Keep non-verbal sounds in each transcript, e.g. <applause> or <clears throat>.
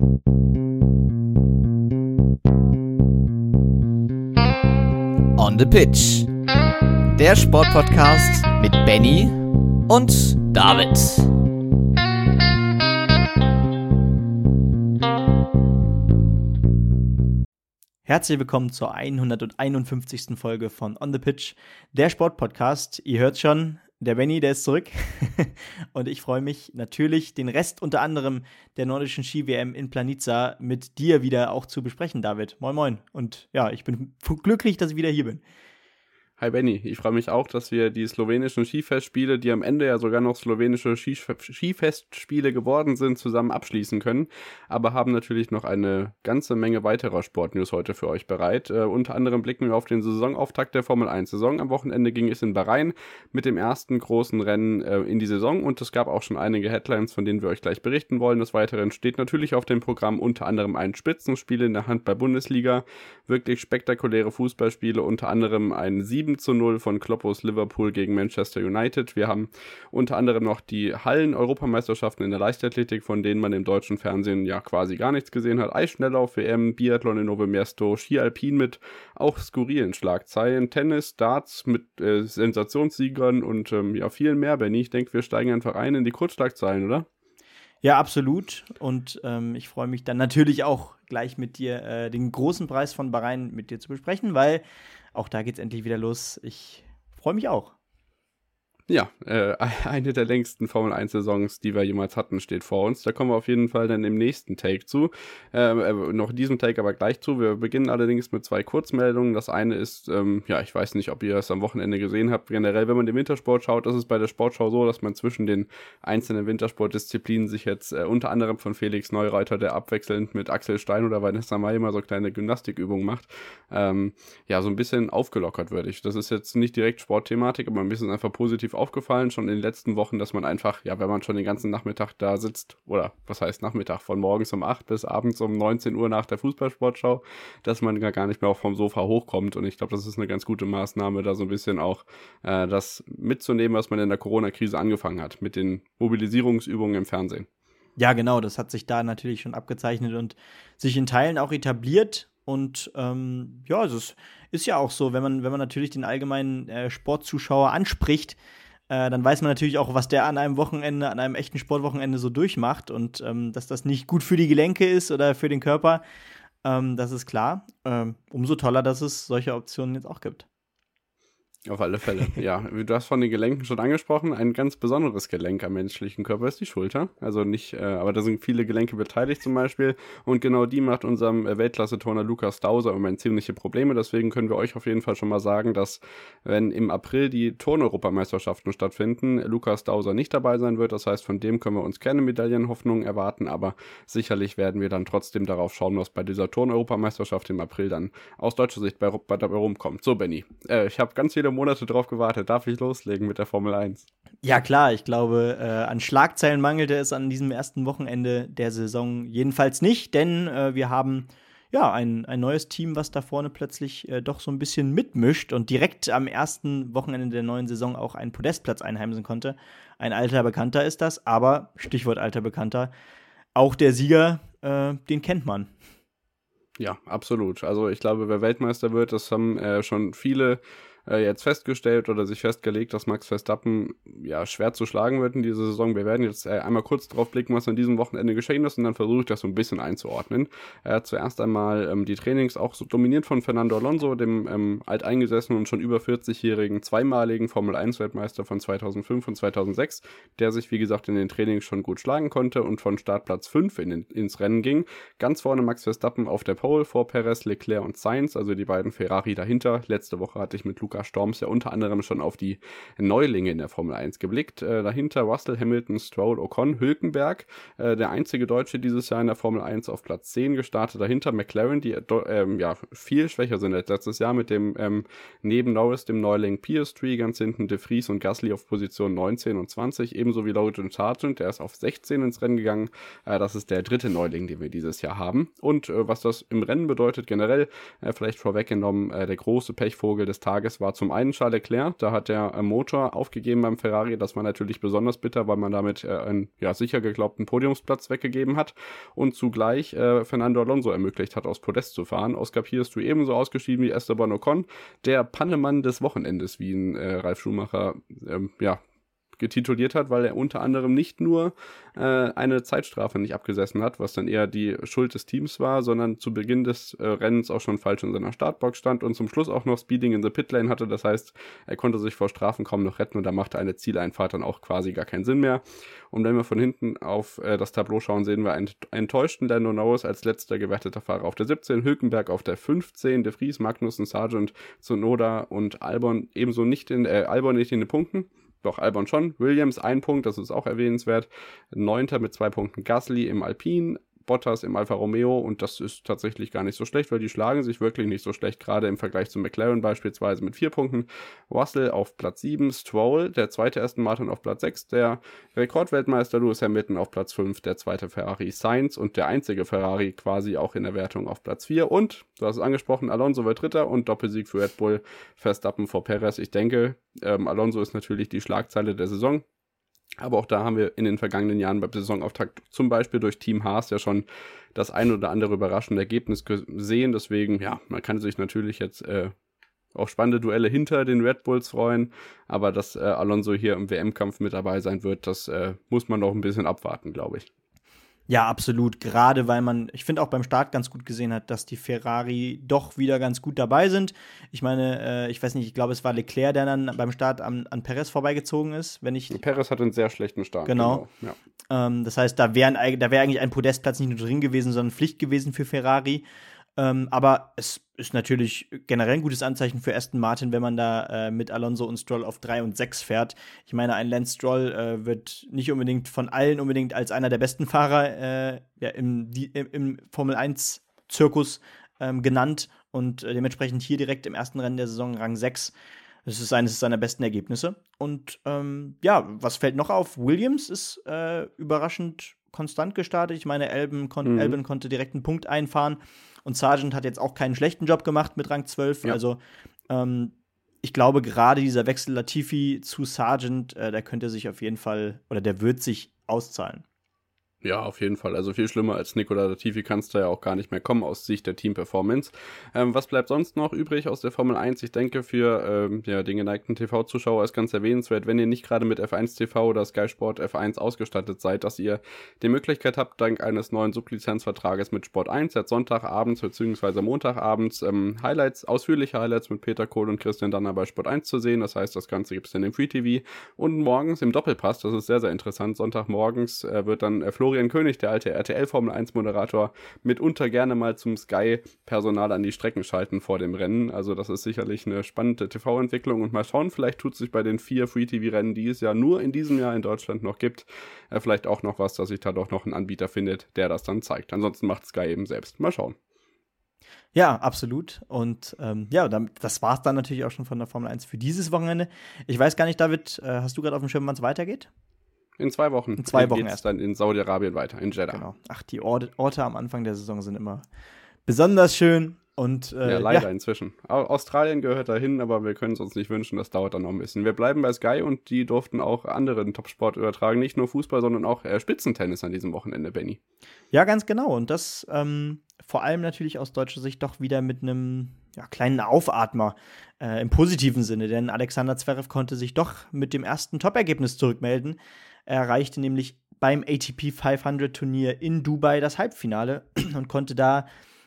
On the Pitch. Der Sportpodcast mit Benny und David. Herzlich willkommen zur 151. Folge von On the Pitch, der Sportpodcast. Ihr hört schon, der Benny, der ist zurück. <laughs> und ich freue mich natürlich, den Rest unter anderem der nordischen Ski-WM in Planica mit dir wieder auch zu besprechen, David. Moin, moin. Und ja, ich bin glücklich, dass ich wieder hier bin. Hi Benny, ich freue mich auch, dass wir die slowenischen Skifestspiele, die am Ende ja sogar noch slowenische Skifestspiele geworden sind, zusammen abschließen können. Aber haben natürlich noch eine ganze Menge weiterer Sportnews heute für euch bereit. Äh, unter anderem blicken wir auf den Saisonauftakt der Formel 1 Saison. Am Wochenende ging es in Bahrain mit dem ersten großen Rennen äh, in die Saison und es gab auch schon einige Headlines, von denen wir euch gleich berichten wollen. Des Weiteren steht natürlich auf dem Programm unter anderem ein Spitzenspiel in der Handball-Bundesliga, wirklich spektakuläre Fußballspiele, unter anderem ein 7 7 zu 0 von Kloppos Liverpool gegen Manchester United. Wir haben unter anderem noch die Hallen-Europameisterschaften in der Leichtathletik, von denen man im deutschen Fernsehen ja quasi gar nichts gesehen hat. Eisschnelllauf, WM, Biathlon in Novo Mesto, Ski Alpin mit auch skurrilen Schlagzeilen, Tennis, Darts mit äh, Sensationssiegern und ähm, ja, viel mehr, Benny. Ich denke, wir steigen einfach ein in die Kurzschlagzeilen, oder? Ja, absolut. Und ähm, ich freue mich dann natürlich auch gleich mit dir äh, den großen Preis von Bahrain mit dir zu besprechen, weil auch da geht es endlich wieder los. Ich freue mich auch. Ja, äh, <laughs> eine der längsten Formel 1-Saisons, die wir jemals hatten, steht vor uns. Da kommen wir auf jeden Fall dann im nächsten Take zu. Ähm, äh, noch diesem Take aber gleich zu. Wir beginnen allerdings mit zwei Kurzmeldungen. Das eine ist, ähm, ja, ich weiß nicht, ob ihr es am Wochenende gesehen habt. Generell, wenn man den Wintersport schaut, ist es bei der Sportschau so, dass man zwischen den einzelnen Wintersportdisziplinen sich jetzt äh, unter anderem von Felix Neureiter, der abwechselnd mit Axel Stein oder Vanessa May immer so kleine Gymnastikübungen macht, ähm, ja, so ein bisschen aufgelockert würde ich. Das ist jetzt nicht direkt Sportthematik, aber ein bisschen einfach positiv aufgefallen, schon in den letzten Wochen, dass man einfach, ja, wenn man schon den ganzen Nachmittag da sitzt, oder was heißt Nachmittag, von morgens um 8 bis abends um 19 Uhr nach der Fußballsportschau, dass man gar nicht mehr auch vom Sofa hochkommt. Und ich glaube, das ist eine ganz gute Maßnahme, da so ein bisschen auch äh, das mitzunehmen, was man in der Corona-Krise angefangen hat, mit den Mobilisierungsübungen im Fernsehen. Ja, genau, das hat sich da natürlich schon abgezeichnet und sich in Teilen auch etabliert. Und ähm, ja, es ist ja auch so, wenn man, wenn man natürlich den allgemeinen äh, Sportzuschauer anspricht, äh, dann weiß man natürlich auch, was der an einem Wochenende, an einem echten Sportwochenende so durchmacht und ähm, dass das nicht gut für die Gelenke ist oder für den Körper. Ähm, das ist klar. Ähm, umso toller, dass es solche Optionen jetzt auch gibt. Auf alle Fälle, <laughs> ja. Du hast von den Gelenken schon angesprochen. Ein ganz besonderes Gelenk am menschlichen Körper ist die Schulter. Also nicht, äh, aber da sind viele Gelenke beteiligt zum Beispiel. Und genau die macht unserem äh, Weltklasse-Turner Lukas Dauser im Moment ziemliche Probleme. Deswegen können wir euch auf jeden Fall schon mal sagen, dass wenn im April die Turneuropameisterschaften stattfinden, Lukas Dauser nicht dabei sein wird. Das heißt, von dem können wir uns keine Medaillenhoffnungen erwarten. Aber sicherlich werden wir dann trotzdem darauf schauen, was bei dieser Turneuropameisterschaft im April dann aus deutscher Sicht bei, bei dabei rumkommt. So, Benny. Äh, ich habe ganz viele viele Monate drauf gewartet. Darf ich loslegen mit der Formel 1? Ja, klar. Ich glaube, äh, an Schlagzeilen mangelte es an diesem ersten Wochenende der Saison jedenfalls nicht, denn äh, wir haben ja ein, ein neues Team, was da vorne plötzlich äh, doch so ein bisschen mitmischt und direkt am ersten Wochenende der neuen Saison auch einen Podestplatz einheimsen konnte. Ein alter Bekannter ist das, aber Stichwort alter Bekannter, auch der Sieger, äh, den kennt man. Ja, absolut. Also ich glaube, wer Weltmeister wird, das haben äh, schon viele äh, jetzt festgestellt oder sich festgelegt, dass Max Verstappen ja schwer zu schlagen wird in dieser Saison. Wir werden jetzt äh, einmal kurz drauf blicken, was an diesem Wochenende geschehen ist und dann versuche ich das so ein bisschen einzuordnen. Hat zuerst einmal ähm, die Trainings auch so dominiert von Fernando Alonso, dem ähm, alteingesessenen und schon über 40-jährigen zweimaligen Formel 1 Weltmeister von 2005 und 2006, der sich wie gesagt in den Trainings schon gut schlagen konnte und von Startplatz 5 in, ins Rennen ging. Ganz vorne Max Verstappen auf der Pole vor Perez, Leclerc und Sainz, also die beiden Ferrari dahinter. Letzte Woche hatte ich mit Luca Storms ja unter anderem schon auf die Neulinge in der Formel 1 geblickt. Äh, dahinter Russell, Hamilton, Stroll, Ocon, Hülkenberg, äh, der einzige Deutsche dieses Jahr in der Formel 1 auf Platz 10 gestartet. Dahinter McLaren, die ähm, ja viel schwächer sind als letztes Jahr mit dem ähm, neben Norris, dem Neuling Piastri, ganz hinten De Vries und Gasly auf Position 19 und 20, ebenso wie Logan Sargent, der ist auf 16 ins Rennen gegangen. Äh, das ist der dritte Neuling, den wir dieses Jahr haben. Und äh, was das im Rennen bedeutet generell, äh, vielleicht vorweggenommen, äh, der große Pechvogel des Tages war war zum einen Charles Leclerc, da hat der äh, Motor aufgegeben beim Ferrari, das war natürlich besonders bitter, weil man damit äh, einen ja, sicher geglaubten Podiumsplatz weggegeben hat und zugleich äh, Fernando Alonso ermöglicht hat, aus Podest zu fahren. Oscar Piers du ebenso ausgeschieden wie Esteban Ocon, der Pannemann des Wochenendes, wie ihn äh, Ralf Schumacher ähm, ja, getituliert hat, weil er unter anderem nicht nur äh, eine Zeitstrafe nicht abgesessen hat, was dann eher die Schuld des Teams war, sondern zu Beginn des äh, Rennens auch schon falsch in seiner Startbox stand und zum Schluss auch noch Speeding in the Pitlane hatte. Das heißt, er konnte sich vor Strafen kaum noch retten und da machte eine Zieleinfahrt dann auch quasi gar keinen Sinn mehr. Und wenn wir von hinten auf äh, das Tableau schauen, sehen wir einen enttäuschten Lando Norris als letzter gewerteter Fahrer auf der 17, Hülkenberg auf der 15, De Vries, Magnussen, Sargent, Zunoda und Albon ebenso nicht in, äh, Albon nicht in den Punkten doch Albon schon. Williams ein Punkt, das ist auch erwähnenswert. Neunter mit zwei Punkten Gasly im Alpine. Bottas im Alfa Romeo und das ist tatsächlich gar nicht so schlecht, weil die schlagen sich wirklich nicht so schlecht, gerade im Vergleich zu McLaren beispielsweise mit vier Punkten. Russell auf Platz 7, Stroll, der zweite Aston Martin auf Platz 6, der Rekordweltmeister Lewis Hamilton auf Platz 5, der zweite Ferrari Sainz und der einzige Ferrari quasi auch in der Wertung auf Platz 4 und, du hast es angesprochen, Alonso wird Dritter und Doppelsieg für Red Bull, Verstappen vor Perez. Ich denke, ähm, Alonso ist natürlich die Schlagzeile der Saison. Aber auch da haben wir in den vergangenen Jahren beim Saisonauftakt zum Beispiel durch Team Haas ja schon das ein oder andere überraschende Ergebnis gesehen. Deswegen, ja, man kann sich natürlich jetzt äh, auf spannende Duelle hinter den Red Bulls freuen. Aber dass äh, Alonso hier im WM-Kampf mit dabei sein wird, das äh, muss man noch ein bisschen abwarten, glaube ich. Ja, absolut. Gerade weil man, ich finde auch beim Start ganz gut gesehen hat, dass die Ferrari doch wieder ganz gut dabei sind. Ich meine, äh, ich weiß nicht, ich glaube, es war Leclerc, der dann beim Start an, an Perez vorbeigezogen ist, wenn ich. Perez hatte einen sehr schlechten Start. Genau. genau. Ja. Ähm, das heißt, da, wären, da wäre eigentlich ein Podestplatz nicht nur drin gewesen, sondern Pflicht gewesen für Ferrari. Ähm, aber es ist natürlich generell ein gutes Anzeichen für Aston Martin, wenn man da äh, mit Alonso und Stroll auf 3 und 6 fährt. Ich meine, ein Lance Stroll äh, wird nicht unbedingt von allen unbedingt als einer der besten Fahrer äh, ja, im, die, im, Formel 1-Zirkus ähm, genannt und äh, dementsprechend hier direkt im ersten Rennen der Saison Rang 6. Das ist eines seiner besten Ergebnisse. Und ähm, ja, was fällt noch auf? Williams ist äh, überraschend konstant gestartet. Ich meine, Albon, kon mhm. Konnte direkt einen Punkt einfahren. Und Sargent hat jetzt auch keinen schlechten Job gemacht mit Rang 12. Ja. Also ähm, ich glaube, gerade dieser Wechsel Latifi zu Sargent, äh, der könnte sich auf jeden Fall oder der wird sich auszahlen. Ja, auf jeden Fall. Also viel schlimmer als Nicola Latifi kannst du ja auch gar nicht mehr kommen aus Sicht der Team-Performance. Ähm, was bleibt sonst noch übrig aus der Formel 1? Ich denke, für ähm, ja, den geneigten TV-Zuschauer ist ganz erwähnenswert, wenn ihr nicht gerade mit F1 TV oder Sky Sport F1 ausgestattet seid, dass ihr die Möglichkeit habt, dank eines neuen Sublizenzvertrages mit Sport 1 jetzt Sonntagabends bzw. Montagabends ähm, Highlights, ausführliche Highlights mit Peter Kohl und Christian Danner bei Sport 1 zu sehen. Das heißt, das Ganze gibt es dann im Free TV und morgens im Doppelpass. Das ist sehr, sehr interessant. Sonntagmorgens äh, wird dann äh, Florian König, der alte RTL Formel 1 Moderator, mitunter gerne mal zum Sky-Personal an die Strecken schalten vor dem Rennen. Also das ist sicherlich eine spannende TV-Entwicklung und mal schauen, vielleicht tut sich bei den vier Free-TV-Rennen, die es ja nur in diesem Jahr in Deutschland noch gibt, äh, vielleicht auch noch was, dass sich da doch noch ein Anbieter findet, der das dann zeigt. Ansonsten macht Sky eben selbst. Mal schauen. Ja, absolut. Und ähm, ja, das war es dann natürlich auch schon von der Formel 1 für dieses Wochenende. Ich weiß gar nicht, David, äh, hast du gerade auf dem Schirm, wann es weitergeht? In zwei Wochen. In zwei Wochen erst. dann in Saudi-Arabien weiter, in Jeddah. Genau. Ach, die Orte, Orte, am Anfang der Saison sind immer besonders schön. Und, äh, ja, leider ja. inzwischen. Australien gehört dahin, aber wir können es uns nicht wünschen, das dauert dann noch ein bisschen. Wir bleiben bei Sky und die durften auch anderen Topsport übertragen, nicht nur Fußball, sondern auch äh, Spitzentennis an diesem Wochenende, Benny. Ja, ganz genau. Und das ähm, vor allem natürlich aus deutscher Sicht doch wieder mit einem ja, kleinen Aufatmer äh, im positiven Sinne, denn Alexander Zverev konnte sich doch mit dem ersten Top-Ergebnis zurückmelden. Er erreichte nämlich beim ATP 500 Turnier in Dubai das Halbfinale <clears throat> und konnte da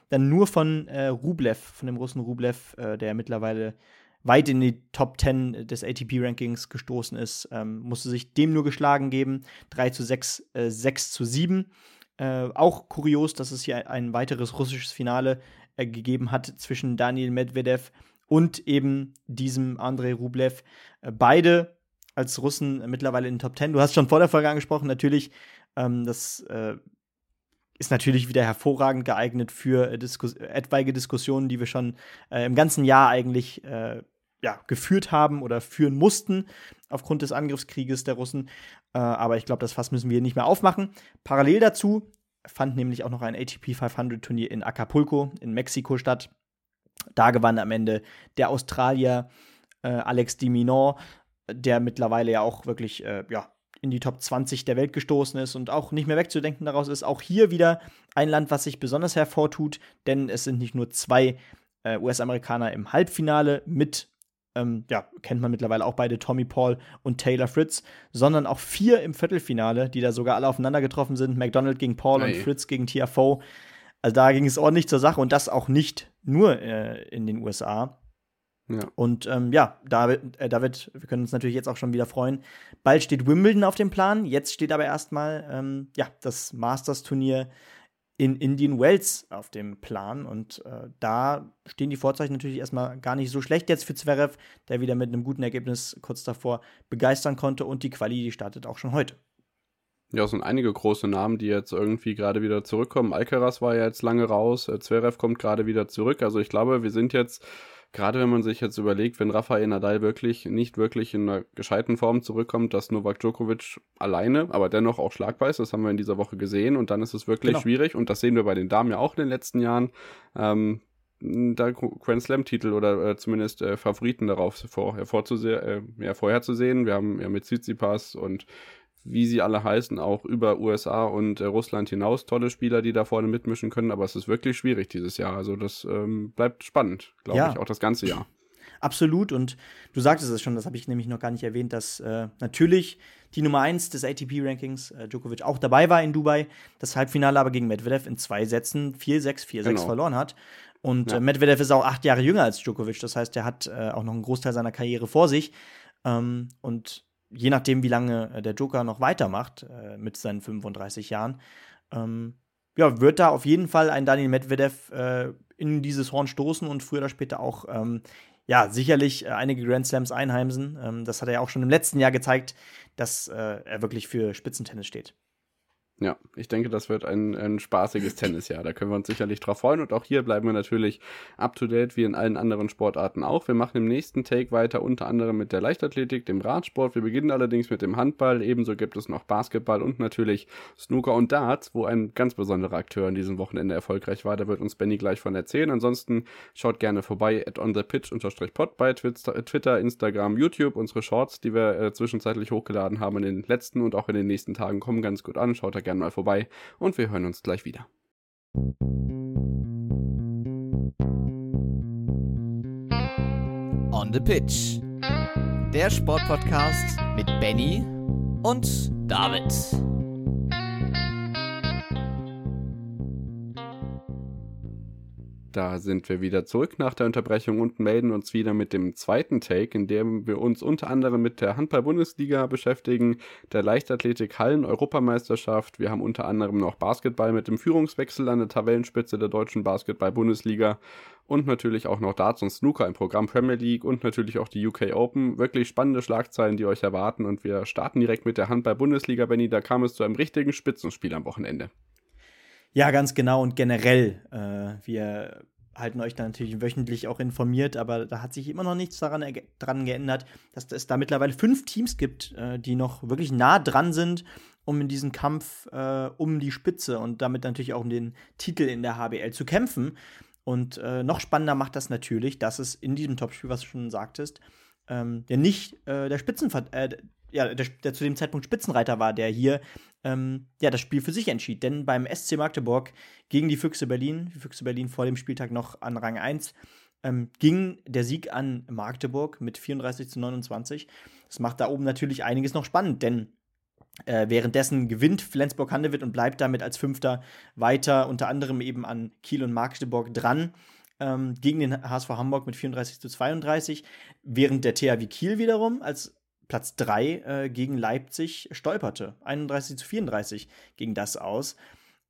dann nur von äh, Rublev, von dem Russen Rublev, äh, der mittlerweile weit in die Top 10 des ATP-Rankings gestoßen ist, ähm, musste sich dem nur geschlagen geben. 3 zu 6, äh, 6 zu 7. Äh, auch kurios, dass es hier ein weiteres russisches Finale äh, gegeben hat zwischen Daniel Medvedev und eben diesem Andrei Rublev. Äh, beide als Russen mittlerweile in den Top 10. Du hast schon vor der Folge angesprochen, natürlich, ähm, das äh, ist natürlich wieder hervorragend geeignet für äh, Diskus etwaige Diskussionen, die wir schon äh, im ganzen Jahr eigentlich äh, ja, geführt haben oder führen mussten aufgrund des Angriffskrieges der Russen. Äh, aber ich glaube, das Fass müssen wir nicht mehr aufmachen. Parallel dazu fand nämlich auch noch ein ATP 500 Turnier in Acapulco in Mexiko statt. Da gewann am Ende der Australier äh, Alex Diminor, der mittlerweile ja auch wirklich äh, ja, in die Top 20 der Welt gestoßen ist und auch nicht mehr wegzudenken daraus ist. Auch hier wieder ein Land, was sich besonders hervortut, denn es sind nicht nur zwei äh, US-Amerikaner im Halbfinale mit, ähm, ja, kennt man mittlerweile auch beide, Tommy Paul und Taylor Fritz, sondern auch vier im Viertelfinale, die da sogar alle aufeinander getroffen sind. McDonald gegen Paul hey. und Fritz gegen Tiafoe. Also da ging es ordentlich zur Sache und das auch nicht nur äh, in den USA. Ja. Und ähm, ja, David, äh, David, wir können uns natürlich jetzt auch schon wieder freuen. Bald steht Wimbledon auf dem Plan. Jetzt steht aber erstmal ähm, ja, das Masters-Turnier in Indian Wells auf dem Plan. Und äh, da stehen die Vorzeichen natürlich erstmal gar nicht so schlecht jetzt für Zverev, der wieder mit einem guten Ergebnis kurz davor begeistern konnte. Und die Quali, die startet auch schon heute. Ja, es sind einige große Namen, die jetzt irgendwie gerade wieder zurückkommen. Alcaraz war ja jetzt lange raus, äh, Zverev kommt gerade wieder zurück. Also ich glaube, wir sind jetzt gerade wenn man sich jetzt überlegt, wenn Rafael Nadal wirklich nicht wirklich in einer gescheiten Form zurückkommt, dass Novak Djokovic alleine, aber dennoch auch schlagbar ist, das haben wir in dieser Woche gesehen und dann ist es wirklich genau. schwierig und das sehen wir bei den Damen ja auch in den letzten Jahren. Ähm, da Grand Slam Titel oder äh, zumindest äh, Favoriten darauf vor, äh, ja, vorherzusehen. Wir haben ja mit Tsitsipas und wie sie alle heißen, auch über USA und äh, Russland hinaus tolle Spieler, die da vorne mitmischen können, aber es ist wirklich schwierig dieses Jahr. Also das ähm, bleibt spannend, glaube ja. ich, auch das ganze Jahr. Absolut. Und du sagtest es schon, das habe ich nämlich noch gar nicht erwähnt, dass äh, natürlich die Nummer 1 des ATP-Rankings, äh, Djokovic, auch dabei war in Dubai, das Halbfinale aber gegen Medvedev in zwei Sätzen 4-6, 4-6 genau. verloren hat. Und ja. äh, Medvedev ist auch acht Jahre jünger als Djokovic, das heißt, er hat äh, auch noch einen Großteil seiner Karriere vor sich. Ähm, und je nachdem, wie lange äh, der Joker noch weitermacht äh, mit seinen 35 Jahren, ähm, ja, wird da auf jeden Fall ein Daniel Medvedev äh, in dieses Horn stoßen und früher oder später auch ähm, ja, sicherlich äh, einige Grand Slams einheimsen. Ähm, das hat er ja auch schon im letzten Jahr gezeigt, dass äh, er wirklich für Spitzentennis steht. Ja, ich denke, das wird ein, ein spaßiges Tennisjahr. Da können wir uns sicherlich drauf freuen. Und auch hier bleiben wir natürlich up to date, wie in allen anderen Sportarten auch. Wir machen im nächsten Take weiter, unter anderem mit der Leichtathletik, dem Radsport. Wir beginnen allerdings mit dem Handball. Ebenso gibt es noch Basketball und natürlich Snooker und Darts, wo ein ganz besonderer Akteur in diesem Wochenende erfolgreich war. Da wird uns Benny gleich von erzählen. Ansonsten schaut gerne vorbei at onthepitch-pod bei Twitter, Instagram, YouTube. Unsere Shorts, die wir äh, zwischenzeitlich hochgeladen haben in den letzten und auch in den nächsten Tagen, kommen ganz gut an. Schaut da gerne gerne mal vorbei und wir hören uns gleich wieder. On the Pitch. Der Sportpodcast mit Benny und David. Da sind wir wieder zurück nach der Unterbrechung und melden uns wieder mit dem zweiten Take, in dem wir uns unter anderem mit der Handball-Bundesliga beschäftigen, der Leichtathletik-Hallen-Europameisterschaft. Wir haben unter anderem noch Basketball mit dem Führungswechsel an der Tabellenspitze der deutschen Basketball-Bundesliga und natürlich auch noch Darts und Snooker im Programm Premier League und natürlich auch die UK Open. Wirklich spannende Schlagzeilen, die euch erwarten und wir starten direkt mit der Handball-Bundesliga, Benny. Da kam es zu einem richtigen Spitzenspiel am Wochenende. Ja, ganz genau und generell. Äh, wir halten euch da natürlich wöchentlich auch informiert, aber da hat sich immer noch nichts daran dran geändert, dass es da mittlerweile fünf Teams gibt, äh, die noch wirklich nah dran sind, um in diesem Kampf äh, um die Spitze und damit natürlich auch um den Titel in der HBL zu kämpfen. Und äh, noch spannender macht das natürlich, dass es in diesem Topspiel, was du schon sagtest, ähm, ja nicht äh, der Spitzenver äh, ja, der, der, zu dem Zeitpunkt Spitzenreiter war, der hier ähm, ja, das Spiel für sich entschied. Denn beim SC Magdeburg gegen die Füchse Berlin, die Füchse Berlin vor dem Spieltag noch an Rang 1, ähm, ging der Sieg an Magdeburg mit 34 zu 29. Das macht da oben natürlich einiges noch spannend, denn äh, währenddessen gewinnt Flensburg-Handewitt und bleibt damit als Fünfter weiter, unter anderem eben an Kiel und Magdeburg dran ähm, gegen den HSV Hamburg mit 34 zu 32, während der THW Kiel wiederum als Platz 3 äh, gegen Leipzig stolperte. 31 zu 34 ging das aus.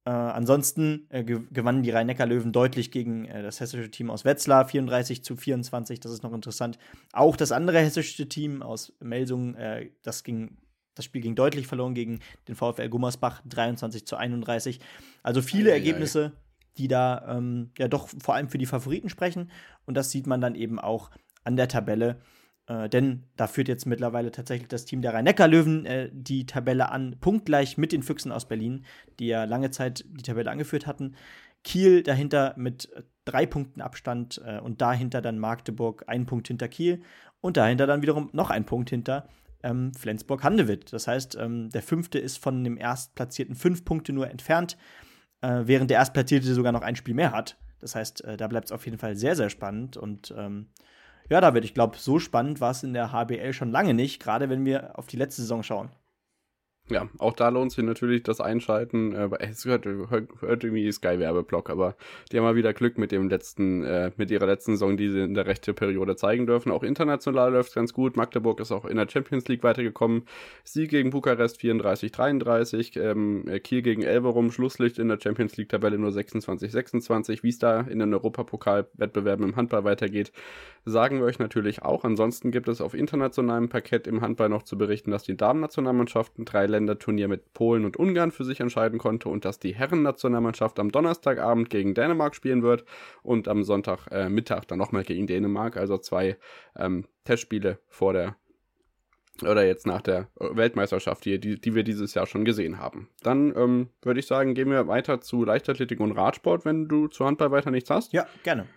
Äh, ansonsten äh, gewannen die Rhein-Neckar-Löwen deutlich gegen äh, das hessische Team aus Wetzlar, 34 zu 24, das ist noch interessant. Auch das andere hessische Team aus Melsungen, äh, das ging das Spiel ging deutlich verloren gegen den VfL Gummersbach, 23 zu 31. Also viele ei, Ergebnisse, ei. die da ähm, ja doch vor allem für die Favoriten sprechen. Und das sieht man dann eben auch an der Tabelle. Äh, denn da führt jetzt mittlerweile tatsächlich das Team der Rhein-Neckar-Löwen äh, die Tabelle an, punktgleich mit den Füchsen aus Berlin, die ja lange Zeit die Tabelle angeführt hatten. Kiel dahinter mit drei Punkten Abstand äh, und dahinter dann Magdeburg ein Punkt hinter Kiel. und dahinter dann wiederum noch ein Punkt hinter ähm, Flensburg-Handewitt. Das heißt, ähm, der fünfte ist von dem Erstplatzierten fünf Punkte nur entfernt, äh, während der Erstplatzierte sogar noch ein Spiel mehr hat. Das heißt, äh, da bleibt es auf jeden Fall sehr, sehr spannend. Und ähm, ja, David, ich glaube, so spannend war es in der HBL schon lange nicht, gerade wenn wir auf die letzte Saison schauen. Ja, auch da lohnt sich natürlich das Einschalten. Äh, es hört, hört irgendwie Sky-Werbeblock, aber die haben mal wieder Glück mit dem letzten, äh, mit ihrer letzten Saison, die sie in der rechten Periode zeigen dürfen. Auch international läuft es ganz gut. Magdeburg ist auch in der Champions League weitergekommen. Sieg gegen Bukarest 34-33, ähm, Kiel gegen Elverum, Schlusslicht in der Champions League-Tabelle nur 26-26. Wie es da in den Europapokal-Wettbewerben im Handball weitergeht, sagen wir euch natürlich auch. Ansonsten gibt es auf internationalem Parkett im Handball noch zu berichten, dass die Damen-Nationalmannschaften drei Länderturnier mit Polen und Ungarn für sich entscheiden konnte und dass die Herren-Nationalmannschaft am Donnerstagabend gegen Dänemark spielen wird und am Sonntagmittag äh, dann nochmal gegen Dänemark. Also zwei ähm, Testspiele vor der oder jetzt nach der Weltmeisterschaft, die, die, die wir dieses Jahr schon gesehen haben. Dann ähm, würde ich sagen, gehen wir weiter zu Leichtathletik und Radsport, wenn du zu Handball weiter nichts hast. Ja, gerne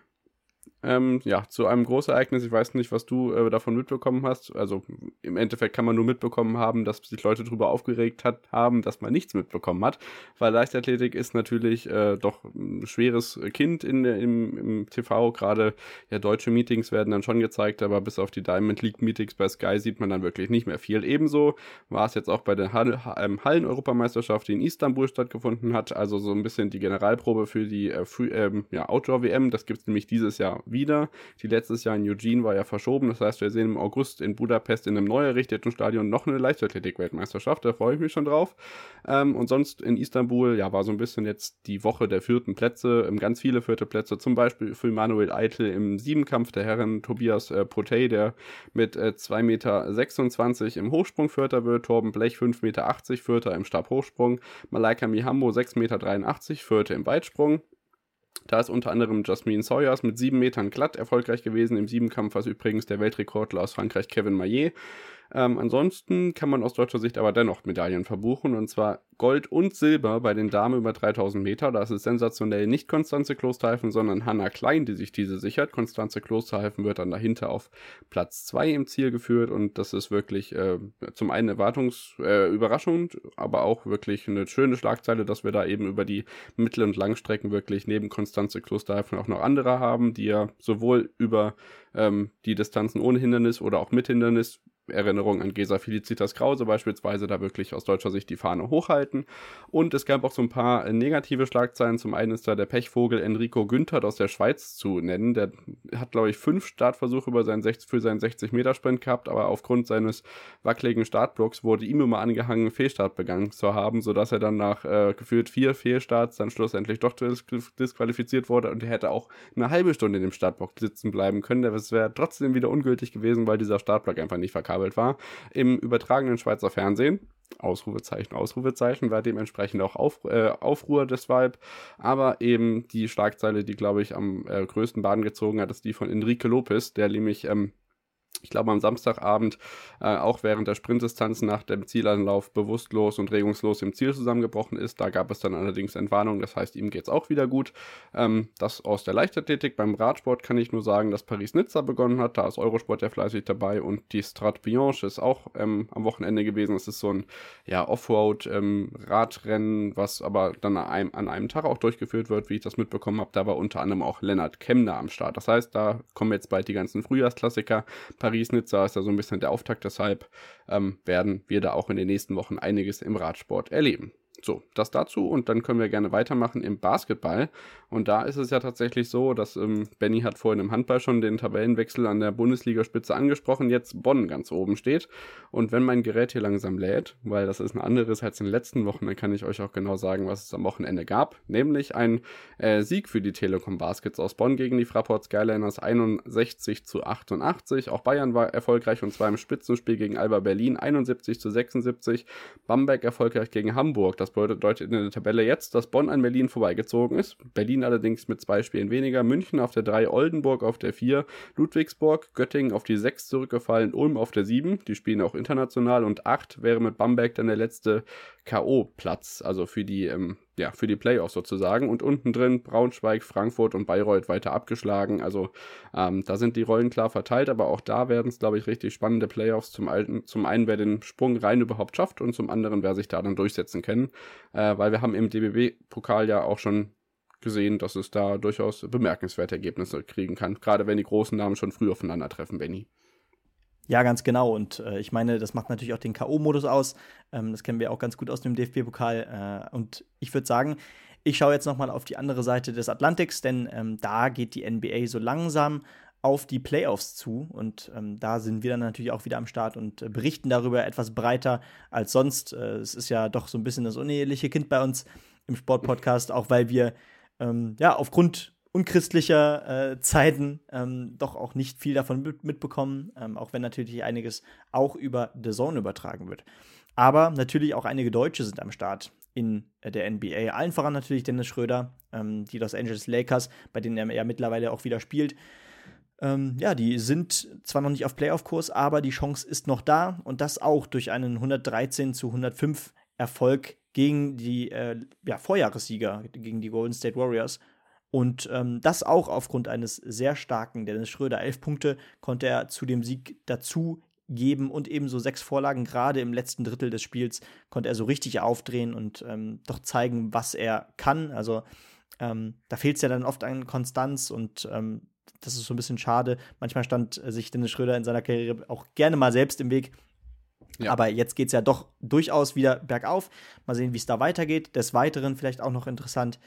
ähm, ja, zu einem Großereignis. Ich weiß nicht, was du äh, davon mitbekommen hast. Also im Endeffekt kann man nur mitbekommen haben, dass sich Leute darüber aufgeregt hat, haben, dass man nichts mitbekommen hat, weil Leichtathletik ist natürlich äh, doch ein schweres Kind in, im, im TV. Gerade ja, deutsche Meetings werden dann schon gezeigt, aber bis auf die Diamond League Meetings bei Sky sieht man dann wirklich nicht mehr viel. Ebenso war es jetzt auch bei der Hall ähm, Hallen-Europameisterschaft, die in Istanbul stattgefunden hat. Also so ein bisschen die Generalprobe für die äh, ähm, ja, Outdoor-WM. Das gibt es nämlich dieses Jahr wieder. Die letztes Jahr in Eugene war ja verschoben. Das heißt, wir sehen im August in Budapest in einem neu errichteten Stadion noch eine Leichtathletik-Weltmeisterschaft. Da freue ich mich schon drauf. Ähm, und sonst in Istanbul, ja, war so ein bisschen jetzt die Woche der vierten Plätze. Ähm, ganz viele vierte Plätze. Zum Beispiel für Manuel Eitel im Siebenkampf der Herren. Tobias äh, Protey, der mit äh, 2,26 Meter im Hochsprung Vierter wird. Torben Blech 5,80 Meter Vierter im Stabhochsprung. Malaika Mihambo 6,83 Meter Vierter im Weitsprung. Da ist unter anderem Jasmine Sawyers mit sieben Metern glatt erfolgreich gewesen. Im Siebenkampf, was übrigens der Weltrekordler aus Frankreich Kevin Maillet ähm, ansonsten kann man aus deutscher Sicht aber dennoch Medaillen verbuchen und zwar Gold und Silber bei den Damen über 3000 Meter. Da ist es sensationell nicht Konstanze Klosterhalfen, sondern Hanna Klein, die sich diese sichert. Konstanze Klosterhalfen wird dann dahinter auf Platz 2 im Ziel geführt und das ist wirklich äh, zum einen Erwartungs äh, aber auch wirklich eine schöne Schlagzeile, dass wir da eben über die Mittel- und Langstrecken wirklich neben Konstanze Klosterhalfen auch noch andere haben, die ja sowohl über ähm, die Distanzen ohne Hindernis oder auch mit Hindernis Erinnerung an Gesa Felicitas Krause beispielsweise da wirklich aus deutscher Sicht die Fahne hochhalten. Und es gab auch so ein paar negative Schlagzeilen. Zum einen ist da der Pechvogel Enrico Günther aus der Schweiz zu nennen. Der hat, glaube ich, fünf Startversuche über seinen 60, für seinen 60-Meter-Sprint gehabt, aber aufgrund seines wackeligen Startblocks wurde ihm immer angehangen, Fehlstart begangen zu haben, sodass er dann nach äh, gefühlt vier Fehlstarts dann schlussendlich doch dis disqualifiziert wurde und er hätte auch eine halbe Stunde in dem Startblock sitzen bleiben können. Das wäre trotzdem wieder ungültig gewesen, weil dieser Startblock einfach nicht verkam verkabelt war, im übertragenen Schweizer Fernsehen. Ausrufezeichen, Ausrufezeichen, war dementsprechend auch Auf, äh, Aufruhr deshalb. Aber eben die Schlagzeile, die, glaube ich, am äh, größten Bahn gezogen hat, ist die von Enrique Lopez, der nämlich ähm, ich glaube am Samstagabend äh, auch während der Sprintdistanz nach dem Zielanlauf bewusstlos und regungslos im Ziel zusammengebrochen ist. Da gab es dann allerdings Entwarnung, das heißt, ihm geht es auch wieder gut. Ähm, das aus der Leichtathletik. Beim Radsport kann ich nur sagen, dass Paris-Nizza begonnen hat. Da ist Eurosport ja fleißig dabei und die Strat Bianche ist auch ähm, am Wochenende gewesen. Es ist so ein ja, Offroad-Radrennen, ähm, was aber dann an einem, an einem Tag auch durchgeführt wird, wie ich das mitbekommen habe. Da war unter anderem auch Lennart Kemner am Start. Das heißt, da kommen jetzt bald die ganzen Frühjahrsklassiker. Paris-Nizza ist da so ein bisschen der Auftakt, deshalb ähm, werden wir da auch in den nächsten Wochen einiges im Radsport erleben. So, das dazu und dann können wir gerne weitermachen im Basketball. Und da ist es ja tatsächlich so, dass ähm, Benny hat vorhin im Handball schon den Tabellenwechsel an der Bundesligaspitze angesprochen, jetzt Bonn ganz oben steht. Und wenn mein Gerät hier langsam lädt, weil das ist ein anderes als in den letzten Wochen, dann kann ich euch auch genau sagen, was es am Wochenende gab. Nämlich ein äh, Sieg für die Telekom Baskets aus Bonn gegen die Fraport Skyliners 61 zu 88. Auch Bayern war erfolgreich und zwar im Spitzenspiel gegen Alba Berlin 71 zu 76. Bamberg erfolgreich gegen Hamburg. Das bedeutet in der Tabelle jetzt, dass Bonn an Berlin vorbeigezogen ist. Berlin allerdings mit zwei Spielen weniger. München auf der 3, Oldenburg auf der 4, Ludwigsburg, Göttingen auf die 6 zurückgefallen, Ulm auf der 7. Die spielen auch international und 8 wäre mit Bamberg dann der letzte K.O.-Platz, also für die ähm, ja, für die Playoffs sozusagen. Und unten drin Braunschweig, Frankfurt und Bayreuth weiter abgeschlagen. Also ähm, da sind die Rollen klar verteilt, aber auch da werden es, glaube ich, richtig spannende Playoffs. Zum, alten, zum einen, wer den Sprung rein überhaupt schafft und zum anderen, wer sich da dann durchsetzen kann. Äh, weil wir haben im DBB-Pokal ja auch schon gesehen, dass es da durchaus bemerkenswerte Ergebnisse kriegen kann. Gerade wenn die großen Namen schon früh aufeinandertreffen, Benny. Ja, ganz genau. Und äh, ich meine, das macht natürlich auch den K.O.-Modus aus. Ähm, das kennen wir auch ganz gut aus dem DFB-Pokal. Äh, und ich würde sagen, ich schaue jetzt nochmal auf die andere Seite des Atlantiks, denn ähm, da geht die NBA so langsam auf die Playoffs zu. Und ähm, da sind wir dann natürlich auch wieder am Start und äh, berichten darüber etwas breiter als sonst. Äh, es ist ja doch so ein bisschen das uneheliche Kind bei uns im Sportpodcast, auch weil wir ähm, ja aufgrund unchristlicher äh, Zeiten ähm, doch auch nicht viel davon mitbekommen, ähm, auch wenn natürlich einiges auch über The Zone übertragen wird. Aber natürlich auch einige Deutsche sind am Start in äh, der NBA. Allen voran natürlich Dennis Schröder, ähm, die Los Angeles Lakers, bei denen er ja mittlerweile auch wieder spielt. Ähm, ja, die sind zwar noch nicht auf Playoff-Kurs, aber die Chance ist noch da und das auch durch einen 113 zu 105 Erfolg gegen die äh, ja, Vorjahressieger, gegen die Golden State Warriors. Und ähm, das auch aufgrund eines sehr starken Dennis Schröder. Elf Punkte konnte er zu dem Sieg dazu geben und ebenso sechs Vorlagen. Gerade im letzten Drittel des Spiels konnte er so richtig aufdrehen und ähm, doch zeigen, was er kann. Also ähm, da fehlt es ja dann oft an Konstanz und ähm, das ist so ein bisschen schade. Manchmal stand sich Dennis Schröder in seiner Karriere auch gerne mal selbst im Weg. Ja. Aber jetzt geht es ja doch durchaus wieder bergauf. Mal sehen, wie es da weitergeht. Des Weiteren vielleicht auch noch interessant